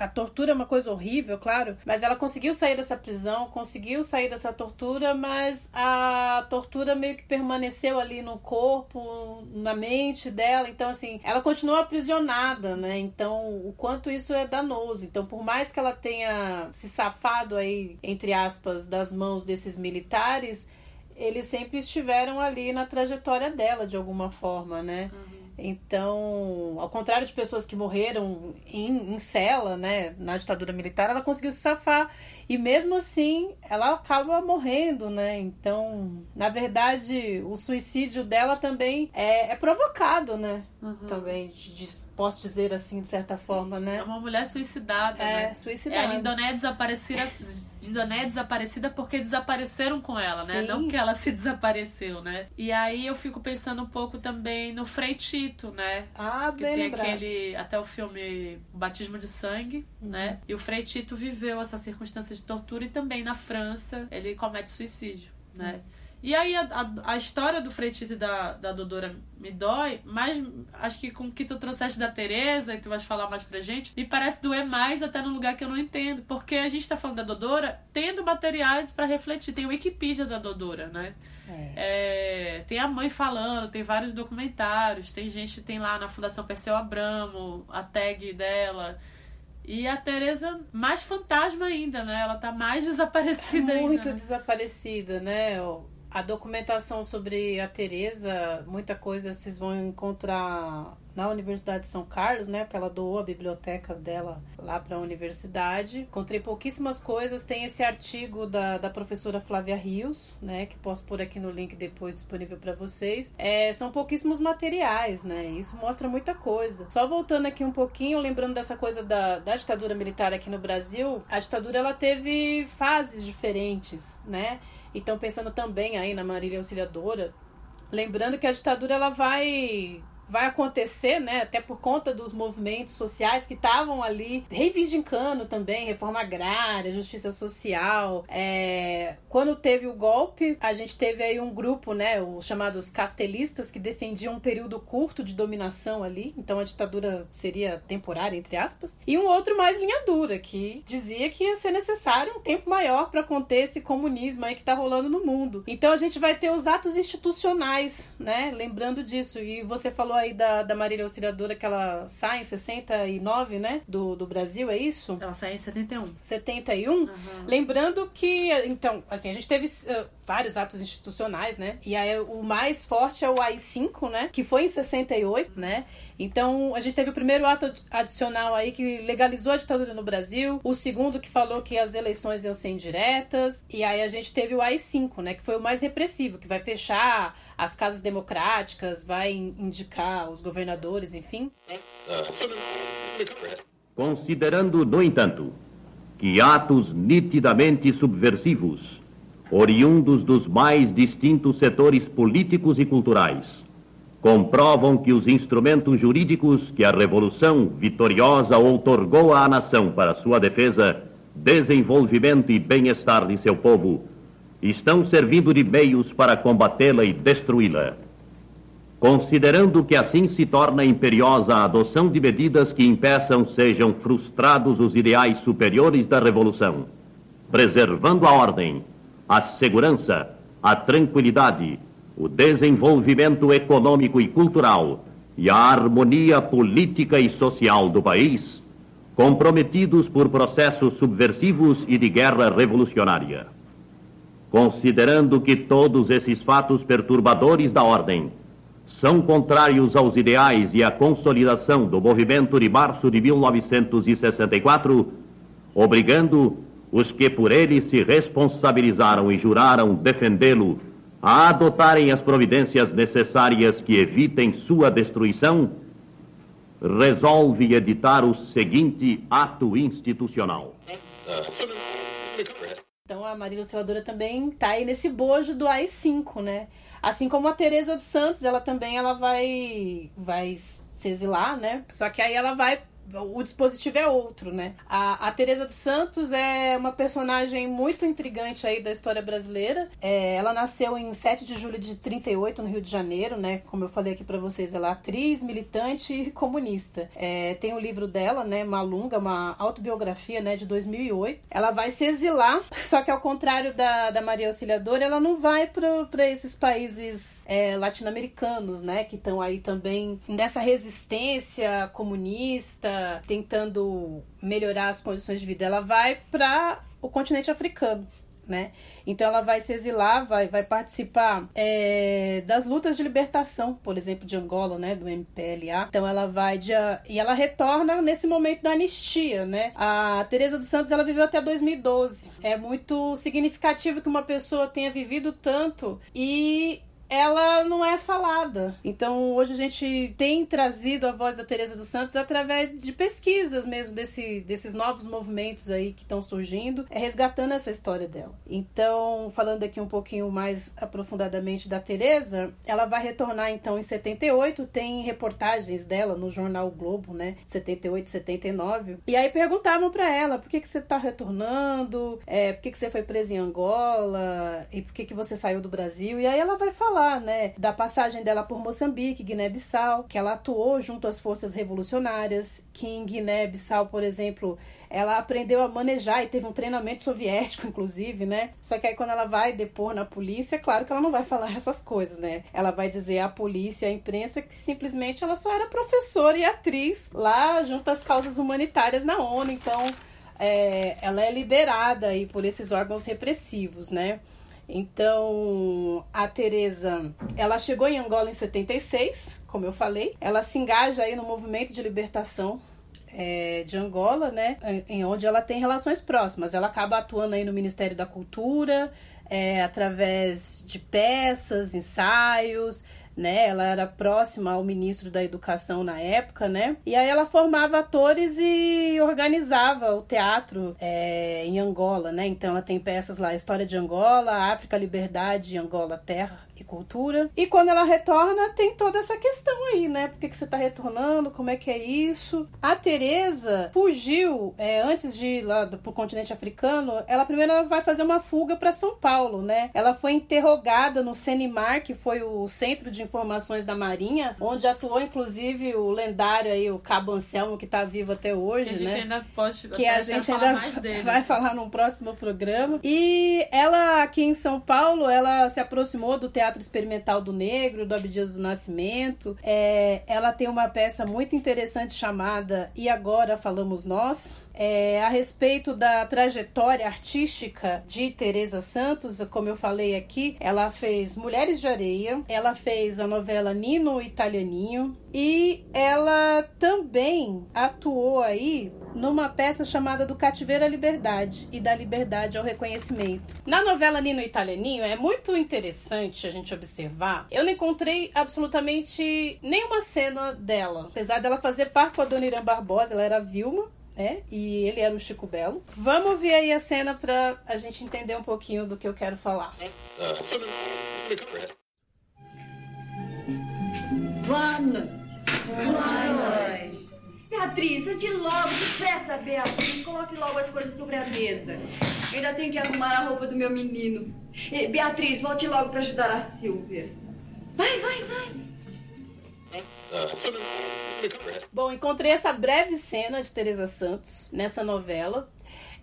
A tortura é uma coisa horrível, claro, mas ela conseguiu sair dessa prisão, conseguiu sair dessa tortura, mas a tortura meio que permaneceu ali no corpo, na mente dela. Então, assim, ela continuou aprisionada, né? Então, o quanto isso é danoso. Então, por mais que ela tenha se safado aí, entre aspas, das mãos desses militares, eles sempre estiveram ali na trajetória dela, de alguma forma, né? Então, ao contrário de pessoas que morreram em, em cela, né, na ditadura militar, ela conseguiu se safar. E mesmo assim, ela acaba morrendo, né? Então, na verdade, o suicídio dela também é, é provocado, né? Também, de- posso dizer assim, de certa forma,
É
né?
uma mulher suicidada,
É,
né?
suicidada.
É a Lindoné desaparecida, Lindoné desaparecida porque desapareceram com ela, né?
Sim.
Não que ela se desapareceu, né? E aí eu fico pensando um pouco também no Frei Tito, né?
Ah,
Que
bem
tem
lembrado.
aquele, até o filme Batismo de Sangue, né? E o Frei Tito viveu essa circunstância de tortura e também na França ele comete suicídio, né? E aí a, a, a história do Frei Tito e da, da Dodora me dói, mas acho que com o que tu trouxeste da Tereza e tu vais falar mais pra gente, me parece doer mais até num lugar que eu não entendo. Porque a gente tá falando da Dodora tendo materiais pra refletir. Tem o Wikipedia da Dodora, né? É, tem a mãe falando, tem vários documentários, tem gente, tem lá na Fundação Perseu Abramo, a tag dela. E a Tereza mais fantasma ainda, né? Ela tá mais desaparecida ainda.
Muito
né?
desaparecida, né? A documentação sobre a Tereza, muita coisa vocês vão encontrar na Universidade de São Carlos, né? Porque ela doou a biblioteca dela lá para a universidade. Encontrei pouquíssimas coisas. Tem esse artigo da, da professora Flávia Rios, né? Que posso pôr aqui no link depois disponível para vocês. É, são pouquíssimos materiais, né? Isso mostra muita coisa. Só voltando aqui um pouquinho, lembrando dessa coisa da, da ditadura militar aqui no Brasil, a ditadura ela teve fases diferentes, né? Então, pensando também aí na Marília Auxiliadora, lembrando que a ditadura ela vai vai acontecer, né, até por conta dos movimentos sociais que estavam ali reivindicando também reforma agrária, justiça social. É, quando teve o golpe, a gente teve aí um grupo, né, os chamados castelistas, que defendiam um período curto de dominação ali, então a ditadura seria temporária, entre aspas, e um outro mais linha dura, que dizia que ia ser necessário um tempo maior para conter esse comunismo aí que tá rolando no mundo. Então a gente vai ter os atos institucionais, né, lembrando disso, e você falou aí da, da Marília Auxiliadora que ela sai em 69, né, do, do Brasil, é isso?
Ela sai em 71.
71. Lembrando que, então, assim, a gente teve uh, vários atos institucionais, né? E aí o mais forte é o AI-5, né? Que foi em 68, né? Então, a gente teve o primeiro ato adicional aí que legalizou a ditadura no Brasil, o segundo que falou que as eleições iam ser indiretas, e aí a gente teve o AI-5, né? Que foi o mais repressivo, que vai fechar as casas democráticas, vai indicar os governadores, enfim.
Considerando, no entanto, que atos nitidamente subversivos, oriundos dos mais distintos setores políticos e culturais, comprovam que os instrumentos jurídicos que a Revolução vitoriosa outorgou à nação para sua defesa, desenvolvimento e bem-estar de seu povo estão servindo de meios para combatê-la e destruí-la. Considerando que assim se torna imperiosa a adoção de medidas que impeçam sejam frustrados os ideais superiores da Revolução, preservando a ordem, a segurança, a tranquilidade, o desenvolvimento econômico e cultural e a harmonia política e social do país, comprometidos por processos subversivos e de guerra revolucionária. Considerando que todos esses fatos perturbadores da ordem são contrários aos ideais e à consolidação do movimento de março de 1964, obrigando os que por ele se responsabilizaram e juraram defendê-lo a adotarem as providências necessárias que evitem sua destruição, resolve editar o seguinte ato institucional.
Então a Maria Ilustradora também tá aí nesse bojo do AI-5, né? Assim como a Teresa dos Santos, ela também ela vai vai se exilar, né? Só que aí ela vai o dispositivo é outro, né? A, a Teresa dos Santos é uma personagem muito intrigante aí da história brasileira. É, ela nasceu em 7 de julho de 38 no Rio de Janeiro, né? Como eu falei aqui para vocês, ela é atriz, militante e comunista. É, tem o livro dela, né? Malunga, uma autobiografia, né? De 2008. Ela vai se exilar, só que ao contrário da, da Maria Auxiliadora, ela não vai para esses países é, latino-americanos, né? Que estão aí também nessa resistência comunista, tentando melhorar as condições de vida. Ela vai para o continente africano. Né? Então ela vai se exilar, vai, vai participar é, das lutas de libertação, por exemplo, de Angola, né, do MPLA. Então ela vai de, e ela retorna nesse momento da anistia, né? A Teresa dos Santos ela viveu até 2012. É muito significativo que uma pessoa tenha vivido tanto e ela não é falada. Então, hoje a gente tem trazido a voz da Teresa dos Santos através de pesquisas mesmo desse, desses novos movimentos aí que estão surgindo, é resgatando essa história dela. Então, falando aqui um pouquinho mais aprofundadamente da Teresa, ela vai retornar então em 78, tem reportagens dela no jornal o Globo, né, 78, 79. E aí perguntavam para ela, por que que você tá retornando? É, por que que você foi presa em Angola? E por que que você saiu do Brasil? E aí ela vai falar falar, né, da passagem dela por Moçambique, Guiné-Bissau, que ela atuou junto às forças revolucionárias, que em Guiné-Bissau, por exemplo, ela aprendeu a manejar e teve um treinamento soviético, inclusive, né? Só que aí quando ela vai depor na polícia, é claro que ela não vai falar essas coisas, né? Ela vai dizer à polícia, à imprensa, que simplesmente ela só era professora e atriz lá junto às causas humanitárias na ONU. Então, é, ela é liberada aí por esses órgãos repressivos, né? Então, a Teresa, ela chegou em Angola em 76, como eu falei. Ela se engaja aí no movimento de libertação é, de Angola, né? Em onde ela tem relações próximas. Ela acaba atuando aí no Ministério da Cultura, é, através de peças, ensaios, né? Ela era próxima ao ministro da Educação na época, né? E aí ela formava atores e organizava o teatro é, em Angola, né? Então ela tem peças lá, História de Angola, África, Liberdade, Angola, Terra e cultura. E quando ela retorna, tem toda essa questão aí, né? Por que, que você tá retornando? Como é que é isso? A Teresa fugiu é, antes de ir lá do, pro continente africano. Ela primeiro vai fazer uma fuga para São Paulo, né? Ela foi interrogada no CENIMAR, que foi o Centro de Informações da Marinha, onde atuou inclusive o lendário aí, o Cabo Anselmo, que tá vivo até hoje,
que a gente
né?
ainda pode
que a gente ainda
mais dele.
vai falar num próximo programa. E ela aqui em São Paulo, ela se aproximou do teatro Teatro Experimental do Negro, do Abdias do Nascimento. É, ela tem uma peça muito interessante chamada E Agora Falamos Nós, é, a respeito da trajetória artística de Teresa Santos, como eu falei aqui, ela fez Mulheres de Areia, ela fez a novela Nino Italianinho e ela também atuou aí numa peça chamada Do Cativeiro à Liberdade e da Liberdade ao Reconhecimento. Na novela Nino Italianinho é muito interessante a gente observar. Eu não encontrei absolutamente nenhuma cena dela, apesar dela fazer par com a Dona Irã Barbosa, ela era Vilma, é, e ele era o Chico Belo. Vamos ver aí a cena pra a gente entender um pouquinho do que eu quero falar.
Noite. Beatriz, ande logo, depressa, Beatriz. Coloque logo as coisas sobre a mesa. Eu ainda tenho que arrumar a roupa do meu menino. Beatriz, volte logo para ajudar a Silvia. Vai, vai, vai.
Bom, encontrei essa breve cena de Teresa Santos nessa novela.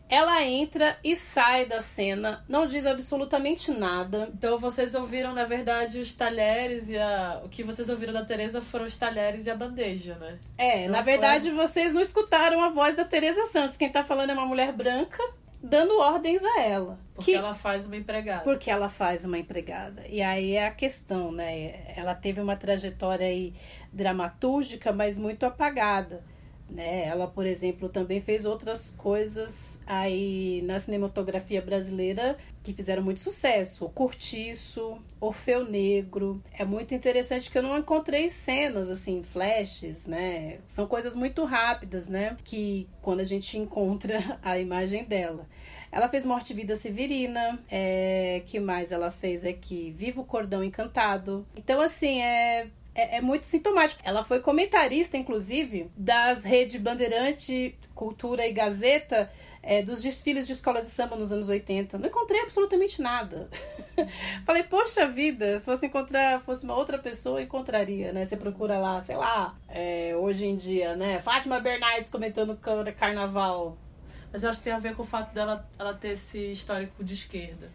Ela entra e sai da cena, não diz absolutamente nada.
Então vocês ouviram, na verdade, os talheres e a. O que vocês ouviram da Teresa foram os talheres e a bandeja, né?
É,
Não
na
foi-
verdade vocês não escutaram a voz da Teresa Santos. Quem tá falando é uma mulher branca dando ordens a ela.
Porque
Que-
ela faz uma empregada.
Porque ela faz uma empregada. E aí é a questão, né? Ela teve uma trajetória aí dramatúrgica, mas muito apagada. Né? Ela, por exemplo, também fez outras coisas aí na cinematografia brasileira que fizeram muito sucesso. O Cortiço, Orfeu Negro. É muito interessante que eu não encontrei cenas, assim, flashes, né? São coisas muito rápidas, né? Que quando a gente encontra a imagem dela. Ela fez Morte e Vida Severina. É, que mais ela fez aqui? Viva o Cordão Encantado. Então, assim, é, é, é muito sintomático. Ela foi comentarista, inclusive, das redes Bandeirante, Cultura e Gazeta. É, dos desfiles de escolas de samba nos anos 80. Não encontrei absolutamente nada. Falei, poxa vida, se fosse encontrar, fosse uma outra pessoa, eu encontraria, né? Você procura lá, sei lá, é, hoje em dia, né? Fátima Bernardes comentando car- carnaval.
Mas eu acho que tem a ver com o fato dela ela ter esse histórico de esquerda.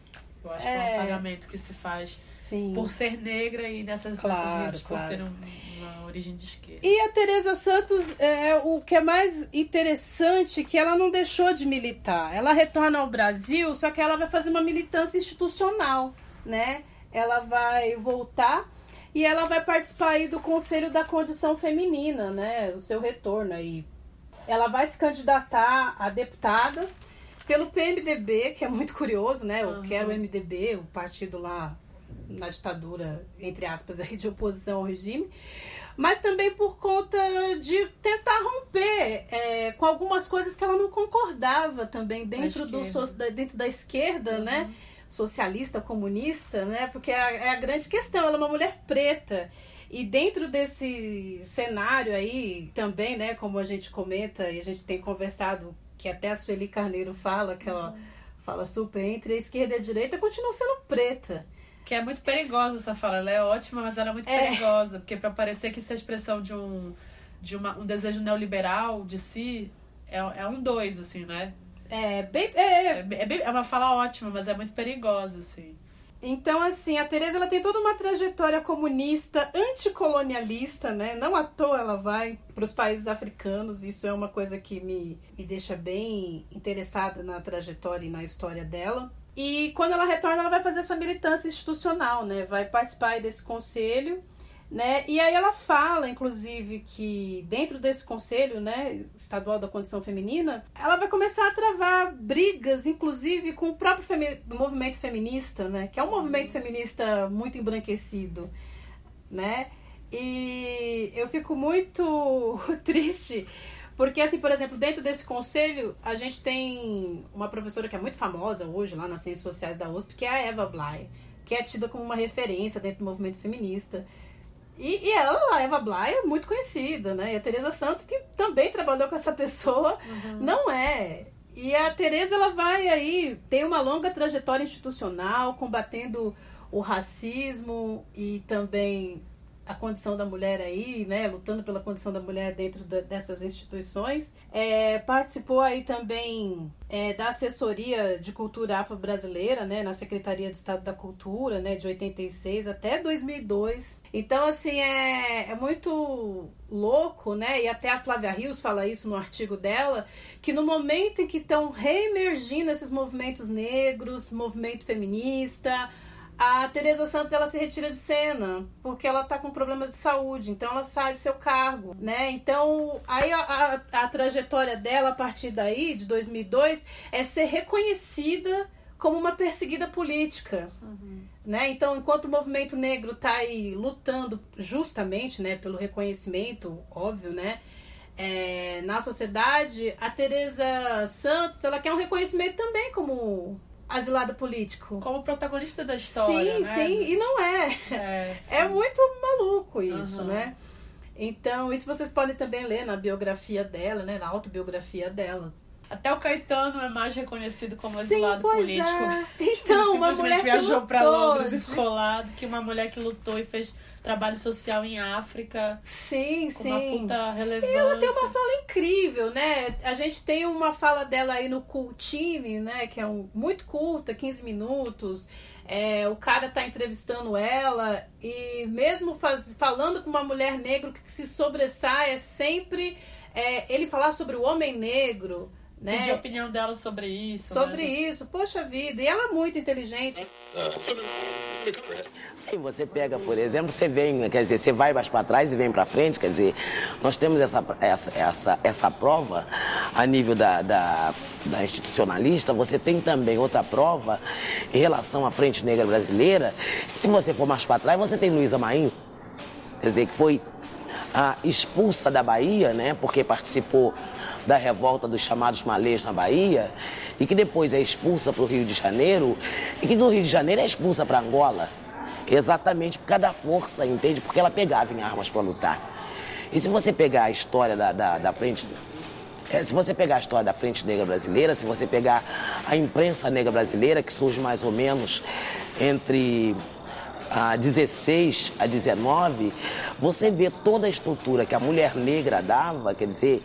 Eu acho que é
É,
um pagamento que se faz
Sim.
por ser negra e nessas,
Claro,
nessas redes
claro.
por ter um- uma origem de esquerda.
E a Teresa Santos, é, o que é mais interessante que ela não deixou de militar. Ela retorna ao Brasil, só que ela vai fazer uma militância institucional, né? Ela vai voltar e ela vai participar aí do Conselho da Condição Feminina, né? O seu retorno aí. Ela vai se candidatar a deputada pelo PMDB, que é muito curioso, né? O que era o MDB, o partido lá na ditadura, entre aspas, aí, de oposição ao regime, mas também por conta de tentar romper é, com algumas coisas que ela não concordava também dentro, do, dentro da esquerda, né? Socialista, comunista, né? Porque é a, é a grande questão, ela é uma mulher preta. E dentro desse cenário aí, também, né, como a gente comenta e a gente tem conversado, que até a Sueli Carneiro fala, que ela fala super, entre a esquerda e a direita, continua sendo preta.
Que é muito perigosa essa fala. Ela é ótima, mas ela é muito
É.
perigosa. Porque para parecer que isso é expressão de um, de uma, um desejo neoliberal de si, é, é um dois, assim, né?
É, bem, é,
É, é é uma fala ótima, mas é muito perigosa, assim.
Então, assim, a Tereza ela tem toda uma trajetória comunista, anticolonialista, né? Não à toa ela vai para os países africanos. Isso é uma coisa que me, me deixa bem interessada na trajetória e na história dela. E quando ela retorna, ela vai fazer essa militância institucional, né? Vai participar desse conselho, né? E aí ela fala, inclusive, que dentro desse conselho, né, estadual da condição feminina, ela vai começar a travar brigas, inclusive com o próprio femi- movimento feminista, né? Que é um movimento feminista muito embranquecido, né? E eu fico muito triste porque, assim, por exemplo, dentro desse conselho, a gente tem uma professora que é muito famosa hoje lá nas Ciências Sociais da USP, que é a Eva Bly, que é tida como uma referência dentro do movimento feminista. E, e ela, a Eva Bly, é muito conhecida, né? E a Teresa Santos, que também trabalhou com essa pessoa, não é. E a Teresa, ela vai aí, tem uma longa trajetória institucional, combatendo o racismo e também a condição da mulher aí, né, lutando pela condição da mulher dentro dessas instituições. É, participou aí também é, da assessoria de cultura afro-brasileira, né, na Secretaria de Estado da Cultura, né, de 86 até 2002. Então, assim, é, é muito louco, né, e até a Flávia Rios fala isso no artigo dela, que no momento em que estão reemergindo esses movimentos negros, movimento feminista, a Teresa Santos ela se retira de cena porque ela tá com problemas de saúde, então ela sai do seu cargo, né? Então aí a, a, a trajetória dela a partir daí de 2002 é ser reconhecida como uma perseguida política, né? Então enquanto o movimento negro tá aí lutando justamente, né, pelo reconhecimento, óbvio, né? é, na sociedade, a Teresa Santos ela quer um reconhecimento também como asilada político.
Como protagonista da história,
Sim,
né?
sim, e não é.
É.
É muito maluco isso,
Aham.
né? Então, isso vocês podem também ler na biografia dela, né? Na autobiografia dela.
Até o Caetano é mais reconhecido como
Sim,
exilado
pois
político.
é. Então, uma mulher
viajou pra
lutou
Londres e ficou lá, do que uma mulher que lutou e fez trabalho social em África.
Sim,
com
sim.
uma puta relevância.
E ela tem uma fala incrível, né? A gente tem uma fala dela aí no Cultine, né? Que é um, muito curta, 15 minutos. É, o cara tá entrevistando ela e mesmo faz- falando com uma mulher negra, o que se sobressai é sempre é, ele falar sobre o homem negro, né?
Pedir a opinião dela sobre isso.
Sobre
né?
isso, poxa vida. E ela é muito inteligente.
Sim, você pega, por exemplo, você vem, quer dizer, você vai mais para trás e vem para frente, quer dizer, nós temos essa, essa, essa, essa prova a nível da, da, da institucionalista, você tem também outra prova em relação à Frente Negra Brasileira. Se você for mais para trás, você tem Luísa Maim, quer dizer, que foi a expulsa da Bahia, né, porque participou da revolta dos chamados malês na Bahia, e que depois é expulsa para o Rio de Janeiro, e que do Rio de Janeiro é expulsa para Angola. Exatamente por causa da força, entende? Porque ela pegava em armas para lutar. E se você pegar a história da, da, da frente. é, se você pegar a história da Frente Negra Brasileira, se você pegar a imprensa negra brasileira, que surge mais ou menos entre a 16 a 19, você vê toda a estrutura que a mulher negra dava, quer dizer,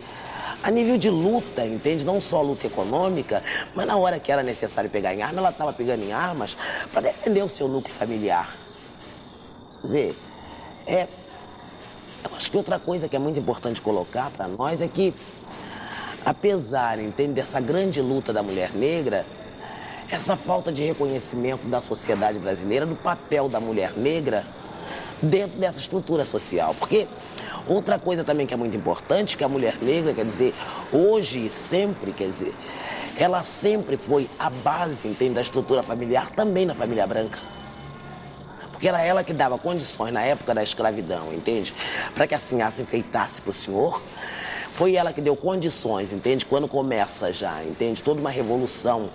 a nível de luta, entende? Não só luta econômica, mas na hora que era necessário pegar em arma, ela estava pegando em armas para defender o seu núcleo familiar. Quer dizer, é, eu acho que outra coisa que é muito importante colocar para nós é que, apesar, entende, dessa grande luta da mulher negra, essa falta de reconhecimento da sociedade brasileira do papel da mulher negra dentro dessa estrutura social. Porque outra coisa também que é muito importante, que a mulher negra, quer dizer, hoje e sempre, quer dizer, ela sempre foi a base, entende, da estrutura familiar, também na família branca. Porque era ela que dava condições na época da escravidão, entende? Para que a senhora se enfeitasse para o senhor. Foi ela que deu condições, entende? Quando começa já, entende? Toda uma revolução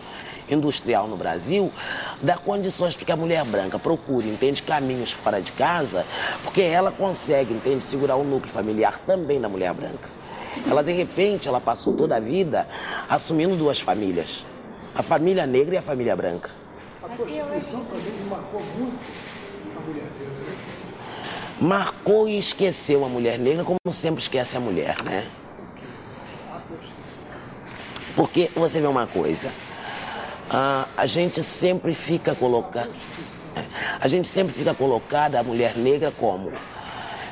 industrial no Brasil, dá condições para que a mulher branca procure, entende? Caminhos fora de casa, porque ela consegue, entende? Segurar o núcleo familiar também da mulher branca. Ela, de repente, ela passou toda a vida assumindo duas famílias. A família negra e a família branca.
A a gente marcou muito mulher negra, né?
Marcou e esqueceu a mulher negra como sempre esquece a mulher, né? Porque você vê uma coisa, ah, a gente sempre fica colocando, a gente sempre fica colocada a mulher negra como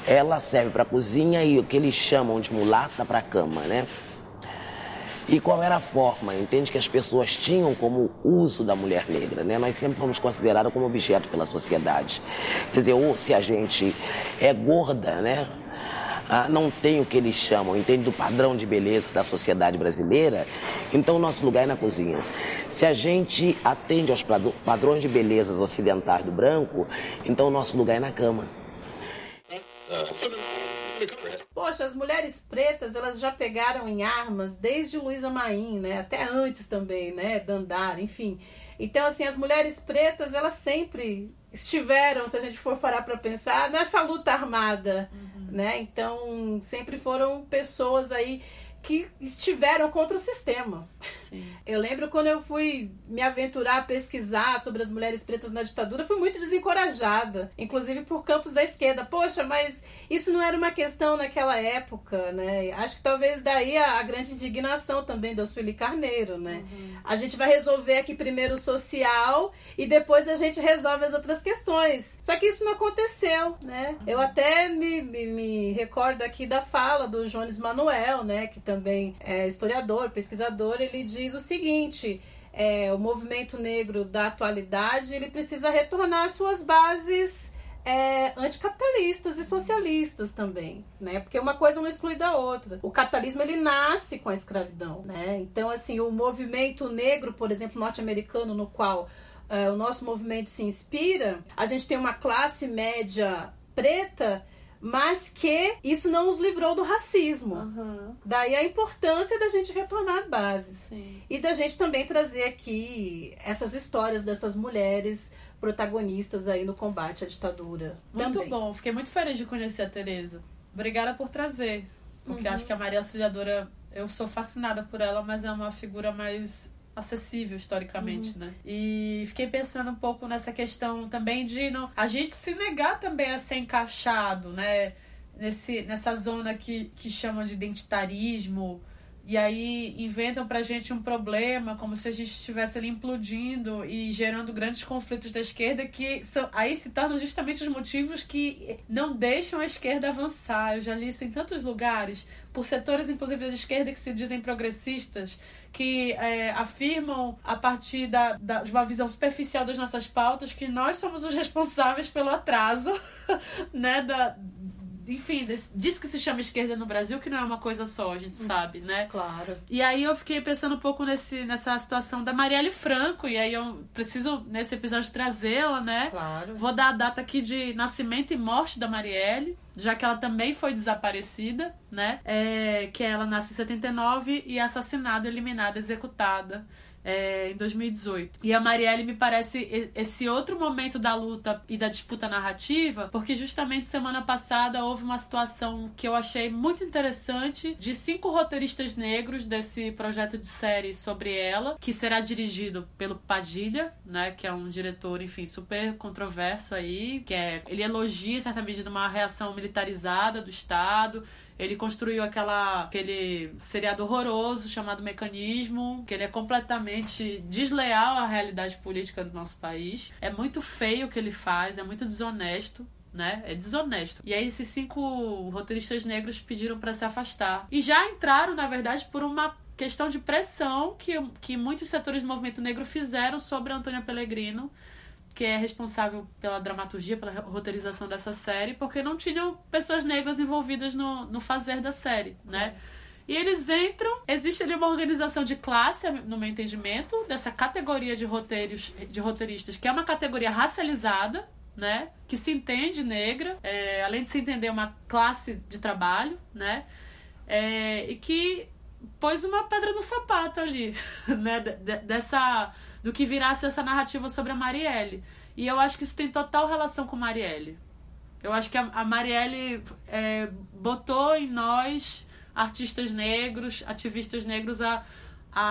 ela serve para cozinha e o que eles chamam de mulata para cama, né? E qual era a forma, entende, que as pessoas tinham como uso da mulher negra, né? Nós sempre fomos considerados como objeto pela sociedade. Quer dizer, ou se a gente é gorda, né? Ah, não tem o que eles chamam, entende, do padrão de beleza da sociedade brasileira, então o nosso lugar é na cozinha. Se a gente atende aos padrões de beleza ocidentais do branco, então o nosso lugar é na cama.
Poxa, as mulheres pretas, elas já pegaram em armas desde Luísa Maim, né? Até antes também, né? Dandara, enfim. Então, assim, as mulheres pretas, elas sempre estiveram, se a gente for parar para pensar, nessa luta armada, uhum. né? Então, sempre foram pessoas aí que estiveram contra o sistema. Sim. Eu lembro quando eu fui me aventurar a pesquisar sobre as mulheres pretas na ditadura, fui muito desencorajada, inclusive por campos da esquerda. Poxa, mas isso não era uma questão naquela época, né? Acho que talvez daí a, grande indignação também do Sueli Carneiro, né? Uhum. A gente vai resolver aqui primeiro o social e depois a gente resolve as outras questões. Só que isso não aconteceu, né? Uhum. Eu até me, me, me recordo aqui da fala do Jones Manuel, né? Que também é historiador, pesquisador, ele diz o seguinte: é, o movimento negro da atualidade ele precisa retornar às suas bases é, anticapitalistas e socialistas também, né? Porque uma coisa não exclui da outra. O capitalismo ele nasce com a escravidão, né? Então assim o movimento negro, por exemplo, norte-americano, no qual é, o nosso movimento se inspira, a gente tem uma classe média preta mas que isso não nos livrou do racismo. Uhum. Daí a importância da gente retornar às bases. Sim. E da gente também trazer aqui essas histórias dessas mulheres protagonistas aí no combate à ditadura.
Muito
também.
bom, fiquei muito feliz de conhecer a Tereza. Obrigada por trazer. Porque uhum. acho que a Maria Auxiliadora, eu sou fascinada por ela, mas é uma figura mais acessível historicamente, uhum. né? E fiquei pensando um pouco nessa questão também de não, a gente se negar também a ser encaixado, né? Nesse, nessa zona que, que chamam de identitarismo, e aí inventam pra gente um problema, como se a gente estivesse ali implodindo e gerando grandes conflitos da esquerda, que são, aí se tornam justamente os motivos que não deixam a esquerda avançar. Eu já li isso em tantos lugares, por setores, inclusive da esquerda, que se dizem progressistas, que é, afirmam, a partir da, da, de uma visão superficial das nossas pautas, que nós somos os responsáveis pelo atraso né, da, enfim, disso que se chama esquerda no Brasil, que não é uma coisa só, a gente hum, sabe, né?
Claro.
E aí eu fiquei pensando um pouco nesse, nessa situação da Marielle Franco, e aí eu preciso, nesse episódio, trazê-la, né?
Claro.
Vou dar a data aqui de nascimento e morte da Marielle, já que ela também foi desaparecida, né? É, que ela nasce em 79 e é assassinada, eliminada, executada é, em 2018. E a Marielle me parece esse outro momento da luta e da disputa narrativa, porque justamente semana passada houve uma situação que eu achei muito interessante de cinco roteiristas negros desse projeto de série sobre ela, que será dirigido pelo Padilha, né, que é um diretor, enfim, super controverso aí, que é ele elogia em certa medida uma reação militarizada do Estado ele construiu aquela, aquele seriado horroroso chamado Mecanismo, que ele é completamente desleal à realidade política do nosso país. É muito feio o que ele faz, é muito desonesto né? É desonesto. E aí esses cinco roteiristas negros pediram para se afastar. E já entraram, na verdade, por uma questão de pressão que, que muitos setores do movimento negro fizeram sobre Antônia Pellegrino que é responsável pela dramaturgia, pela roteirização dessa série, porque não tinham pessoas negras envolvidas no, no fazer da série, né? E eles entram, existe ali uma organização de classe, no meu entendimento, dessa categoria de roteiros, de roteiristas, que é uma categoria racializada, né? Que se entende negra, é, além de se entender uma classe de trabalho, né? É, e que pôs uma pedra no sapato ali, né? dessa do que virasse essa narrativa sobre a Marielle. E eu acho que isso tem total relação com Marielle. Eu acho que a, a Marielle é, botou em nós, artistas negros, ativistas negros, a, a,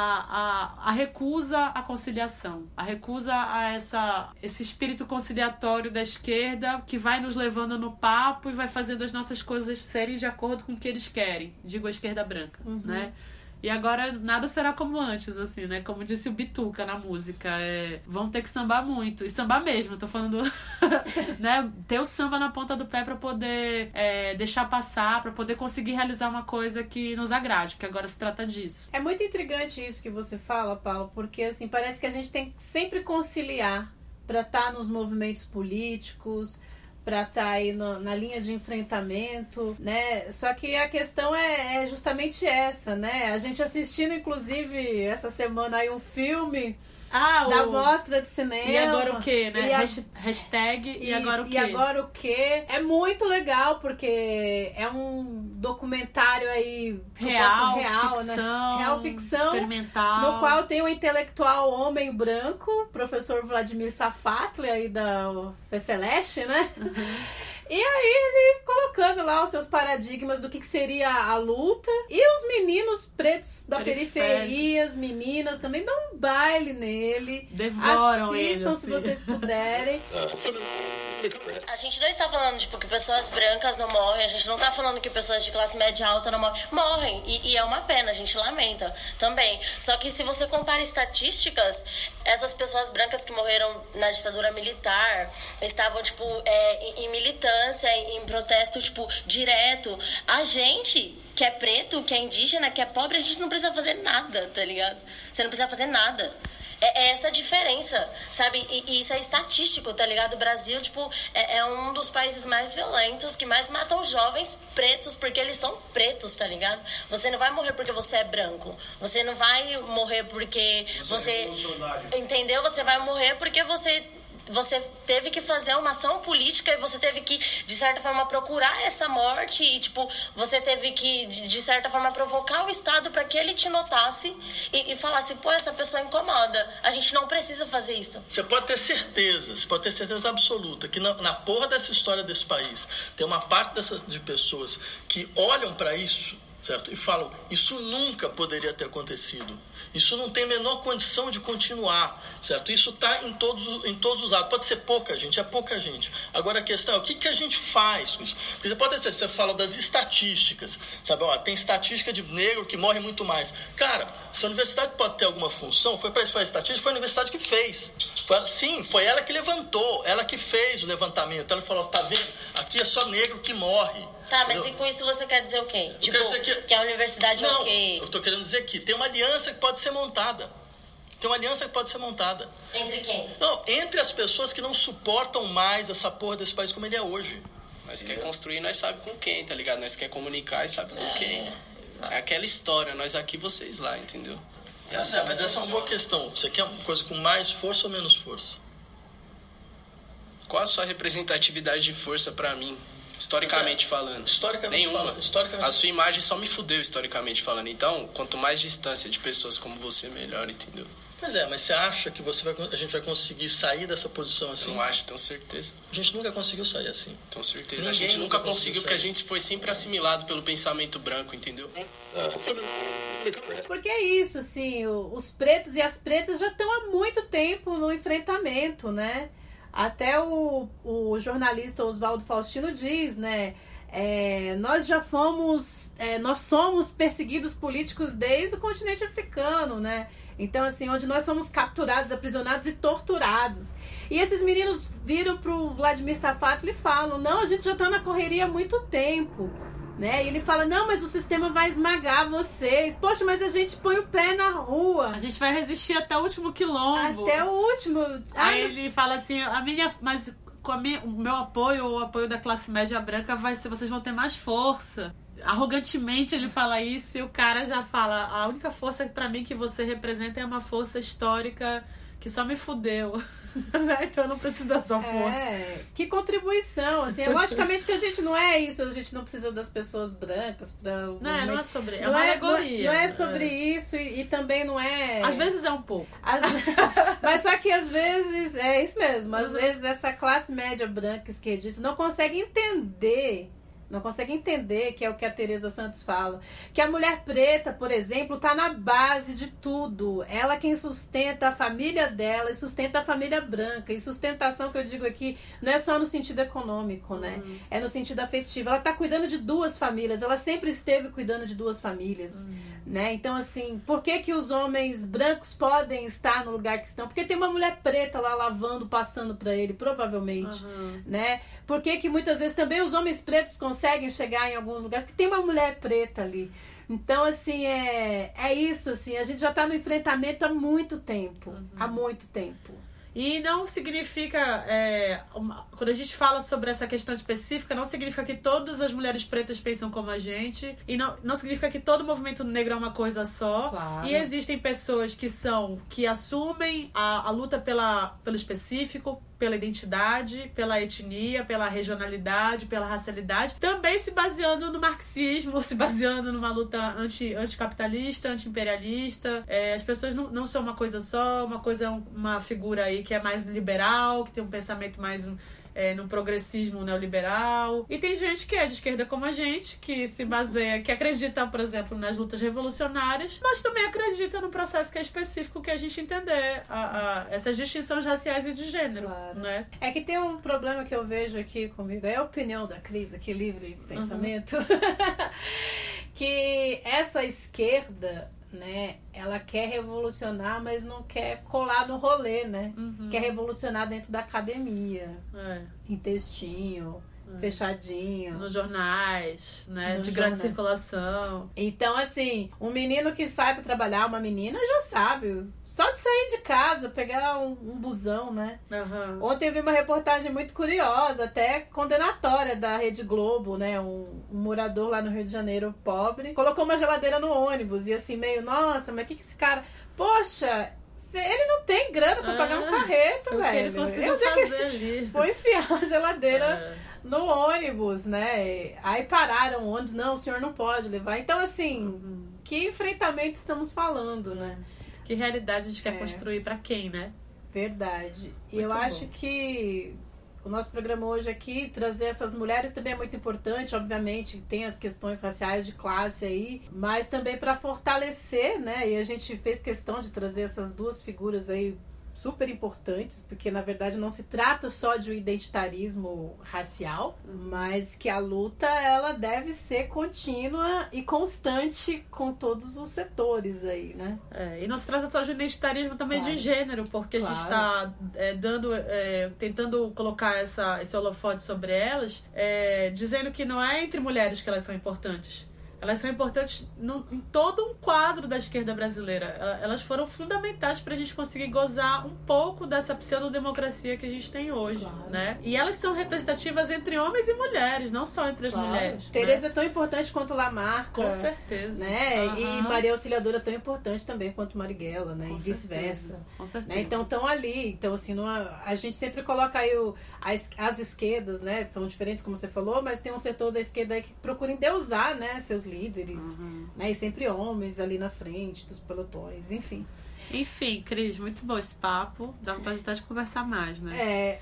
a, a recusa à conciliação, a recusa a essa, esse espírito conciliatório da esquerda que vai nos levando no papo e vai fazendo as nossas coisas serem de acordo com o que eles querem, digo a esquerda branca,
Uhum.
né? E agora nada será como antes, assim, né? Como disse o Bituca na música. É, vão ter que sambar muito. E sambar mesmo, tô falando. né? Ter o samba na ponta do pé pra poder é, deixar passar, pra poder conseguir realizar uma coisa que nos agrade, porque agora se trata disso.
É muito intrigante isso que você fala, Paulo, porque assim, parece que a gente tem que sempre conciliar para estar nos movimentos políticos, para estar aí no- na linha de enfrentamento, né? Só que a questão é, é justamente essa, né? A gente assistindo, inclusive, essa semana aí um filme
Ah,
da
o-
mostra de cinema.
E agora o quê, né?
E a-
Hasht- Hashtag e, agora o quê?
E agora o quê? É muito legal, porque é um documentário aí que
Real,
real,
ficção,
né? Real ficção.
experimental.
No qual tem um intelectual homem branco, professor Vladimir Safatli aí da Fefeleche, né? E aí ele colocando lá os seus paradigmas do que, que seria a luta. E os meninos pretos da periferia, as meninas também dão um baile nele.
Devoram ele,
Assistam se
assim.
vocês puderem.
A gente não está falando, tipo, que pessoas brancas não morrem, a gente não está falando que pessoas de classe média alta não morrem. Morrem, e, e é uma pena, a gente lamenta também. Só que se você compara estatísticas, essas pessoas brancas que morreram na ditadura militar estavam, tipo, é, em, em militância, em, protesto, tipo, direto. A gente que é preto, que é indígena, que é pobre, a gente não precisa fazer nada, tá ligado? Você não precisa fazer nada. É, é essa a diferença, sabe? E, isso é estatístico, tá ligado? O Brasil, tipo, é, é um dos países mais violentos, que mais matam jovens pretos, porque eles são pretos, tá ligado? Você não vai morrer porque você é branco. Você não vai morrer porque você. entendeu? Você vai morrer porque você. Você teve que fazer uma ação política e você teve que, de certa forma, procurar essa morte e, tipo, você teve que, de certa forma, provocar o Estado para que ele te notasse e, e falasse, pô, essa pessoa incomoda. A gente não precisa fazer isso.
Você pode ter certeza, você pode ter certeza absoluta que na, na porra dessa história desse país tem uma parte dessas de pessoas que olham para isso, certo? E falam: isso nunca poderia ter acontecido. Isso não tem a menor condição de continuar, certo? Isso está em todos, os- em todos os lados. Pode ser pouca gente, é pouca gente. Agora a questão é o que, que a gente faz com isso? Porque você pode ter, você fala das estatísticas, sabe? Ó, tem estatística de negro que morre muito mais. Cara, se a universidade pode ter alguma função, foi para isso fazer estatística, foi a universidade que fez. Foi, sim, foi ela que levantou, ela que fez o levantamento. Ela falou: tá vendo? Aqui é só negro que morre.
Tá, mas
Entendeu?
e com isso você quer dizer o quê? Tipo,
que-
que a universidade é
Não,
o quê?
eu tô querendo dizer que tem uma aliança que pode ser montada. Tem uma aliança que pode ser montada.
Entre quem?
Não, entre as pessoas que não suportam mais essa porra desse país como ele é hoje.
Nós quer construir, nós sabe com quem, tá ligado? Nós quer comunicar e sabe com quem. É aquela história, nós aqui, vocês lá, entendeu? É assim
É,
que
mas essa é uma boa questão. Você quer uma coisa com mais força ou menos força?
Qual a sua representatividade de força pra mim? Historicamente falando.
Historicamente
Nenhuma.
falando, historicamente-
A sua imagem só me fudeu historicamente falando. Então, quanto mais distância de pessoas como você, melhor, entendeu?
Pois é, mas você acha que você vai, a gente vai conseguir sair dessa posição assim?
Não acho, tenho certeza.
A gente nunca conseguiu sair assim.
Tenho certeza. a
Ninguém
gente nunca
nunca
conseguiu
conseguiu
porque a gente foi sempre assimilado pelo pensamento branco, entendeu?
Porque é isso, assim, os pretos e as pretas já estão há muito tempo no enfrentamento, né? Até o, o jornalista Oswaldo Faustino diz, né? é, nós já fomos, é, nós somos perseguidos políticos desde o continente africano, né? Então, assim, onde nós somos capturados, aprisionados e torturados. E esses meninos viram pro Vladimir Safatli e falam: não, a gente já tá na correria há muito tempo. Né? E ele fala: não, mas o sistema vai esmagar vocês. Poxa, mas a gente põe o pé na rua.
A gente vai resistir até o último quilombo.
Até o último.
Aí
Ah,
ele fala assim, a minha. Mas com a minha, o meu apoio, ou o apoio da classe média branca, vai ser, vocês vão ter mais força. Arrogantemente ele fala isso e o cara já fala: a única força pra mim que você representa é uma força histórica que só me fudeu. Né? então eu não preciso da sua força.
É, que contribuição, assim, é logicamente que a gente não é isso, a gente não precisa das pessoas brancas para
Não, não é sobre- é uma alegoria.
Não é, sobre
É.
isso e, e também não é.
Às vezes é um pouco.
Às- mas só que às vezes é isso mesmo,
Uhum.
às vezes essa classe média branca esquerdista não consegue entender Não consegue entender que é o que a Teresa Santos fala. Que a mulher preta, por exemplo, está na base de tudo. Ela quem sustenta a família dela e sustenta a família branca. E sustentação que eu digo aqui não é só no sentido econômico, né?
Uhum.
É no sentido afetivo. Ela está cuidando de duas famílias. Ela sempre esteve cuidando de duas famílias,
Uhum.
né? Então assim, por que que os homens brancos podem estar no lugar que estão? Porque tem uma mulher preta lá lavando, passando para ele, provavelmente,
Uhum.
né? Por que que muitas vezes também os homens pretos conseguem chegar em alguns lugares? Porque tem uma mulher preta ali. Então, assim, é, é isso, assim, a gente já está no enfrentamento há muito tempo. Há muito tempo.
E não significa, é, uma- quando a gente fala sobre essa questão específica, não significa que todas as mulheres pretas pensam como a gente. E não, não significa que todo movimento negro é uma coisa só.
Claro.
E existem pessoas que são, que assumem a, a luta pela, pelo específico, pela identidade, pela etnia, pela regionalidade, pela racialidade, também se baseando no marxismo, se baseando numa luta anti, anticapitalista, anti-imperialista. É, as pessoas não, não são uma coisa só, uma coisa é um- uma figura aí que é mais liberal, que tem um pensamento mais é, no progressismo neoliberal. E tem gente que é de esquerda como a gente, que se baseia, que acredita, por exemplo, nas lutas revolucionárias, mas também acredita no processo que é específico que a gente entender a- a- essas distinções raciais e de gênero, né?
É que tem um problema que eu vejo aqui comigo, é a opinião da Cris, aqui livre pensamento, que essa esquerda, né, ela quer revolucionar, mas não quer colar no rolê, né? Quer revolucionar dentro da academia,
É.
em textinho, fechadinho.
Nos jornais, né?
Nos
de grande circulação.
Então, assim, um menino que sai pra trabalhar, uma menina já sabe. Só de sair de casa, pegar um, um busão, né? Ontem eu vi uma reportagem muito curiosa, até condenatória da Rede Globo, né? Um, um morador lá no Rio de Janeiro, pobre, colocou uma geladeira no ônibus e assim, meio, nossa, mas o que, que esse cara. Poxa, ele não tem grana pra pagar um
Ah,
carreto,
que
velho.
ele conseguiu
é que
fazer ali.
Foi enfiar a geladeira
É.
no ônibus, né? Aí pararam o ônibus, não, o senhor não pode levar. Então, assim,
Uhum.
que enfrentamento estamos falando, né?
Que realidade a gente quer
É.
construir pra quem, né?
Verdade. E eu
bom.
acho que o nosso programa hoje aqui, trazer essas mulheres também é muito importante, obviamente, tem as questões raciais de classe aí, mas também para fortalecer, né? E a gente fez questão de trazer essas duas figuras aí super importantes, porque na verdade não se trata só de um identitarismo racial, mas que a luta ela deve ser contínua e constante com todos os setores aí, né?
É, e não se trata só de identitarismo também
Claro.
de gênero, porque a gente
Claro.
está dando, é, tentando colocar essa, esse holofote sobre elas, é, dizendo que não é entre mulheres que elas são importantes. Elas são importantes no- em todo um quadro da esquerda brasileira. Ela- Elas foram fundamentais para a gente conseguir gozar um pouco dessa pseudo-democracia que a gente tem hoje, né? E elas são representativas entre homens e mulheres, não só entre as
Claro.
mulheres.
Tereza
né?
é tão importante quanto Lamarca.
Com certeza.
Né? E
Aham.
Maria Auxiliadora é tão importante também quanto Marighella, né?
Com
e vice-versa.
com certeza.
Né? Então estão ali. Então, assim, não, a gente sempre coloca aí o, as, as esquerdas, né? São diferentes, como você falou, mas tem um setor da esquerda aí que procura endeusar, né? Seus líderes.
Uhum.
Né? E sempre homens ali na frente dos pelotões, enfim.
Enfim, Cris, muito bom esse papo. Dá vontade até de conversar mais, né?
É.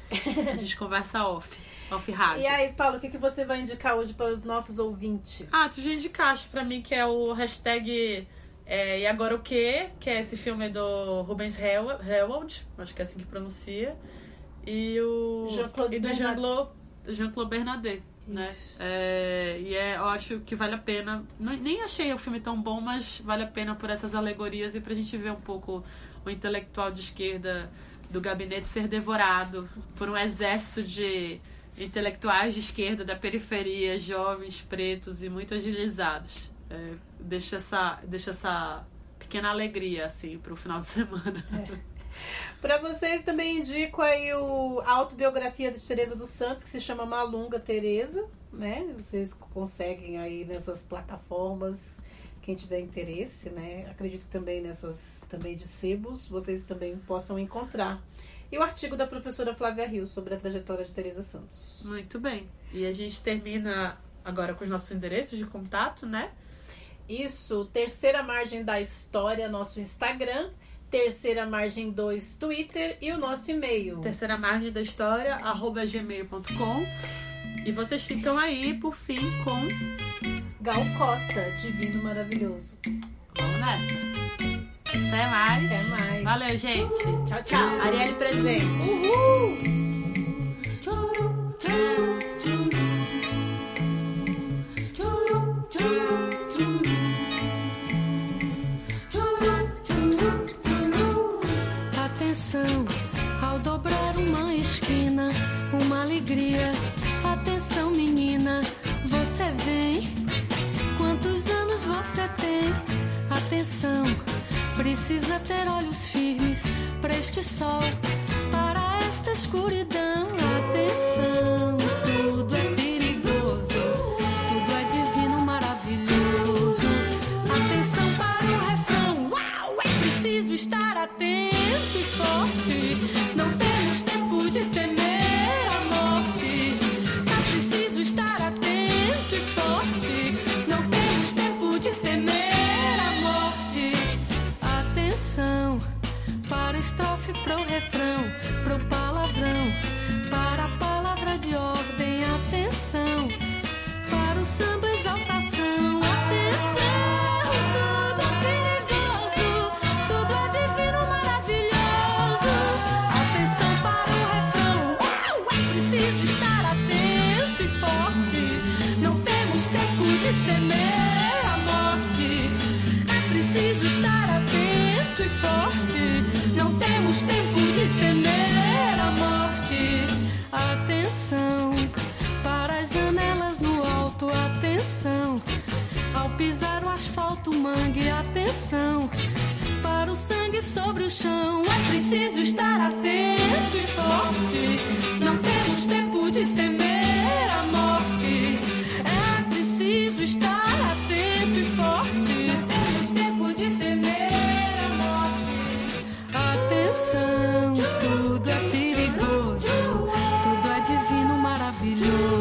A gente conversa off. Off rádio.
E aí, Paulo, o que, que você vai indicar hoje para os nossos ouvintes?
Ah, tu já indicaste pra mim que é o hashtag é, E Agora o Quê? Que é esse filme do Rubens Hewald, Hewald, acho que é assim que pronuncia. E o.
Jean-Claude
e do Jean-Claude Jean Bernadette, né? É, e é, eu acho que vale a pena. nem achei o filme tão bom, mas vale a pena por essas alegorias e pra gente ver um pouco o intelectual de esquerda do gabinete ser devorado por um exército de intelectuais de esquerda da periferia, jovens, pretos e muito agilizados. É, deixa, essa, deixa essa pequena alegria, assim, pro final de semana.
Para vocês também indico aí o, a autobiografia de Teresa dos Santos, que se chama Malunga Teresa, né? Vocês conseguem aí nessas plataformas, quem tiver interesse, né? Acredito que também nessas também de sebos, vocês também possam encontrar. E o artigo da professora Flávia Rio sobre a trajetória de Teresa Santos.
Muito bem. E a gente termina agora com os nossos endereços de contato, né?
Isso, terceira margem da história, nosso Instagram, terceira margem 2 Twitter e o nosso e-mail.
Terceira margem da história, arroba gmail.com. E vocês ficam aí, por fim, com
Gal Costa, Divino Maravilhoso.
Vamos nessa. Até mais.
Até mais.
Valeu, gente.
Tchau, tchau.
Arielle presente.
Uhul!
Tchau, tchau. maravilhoso.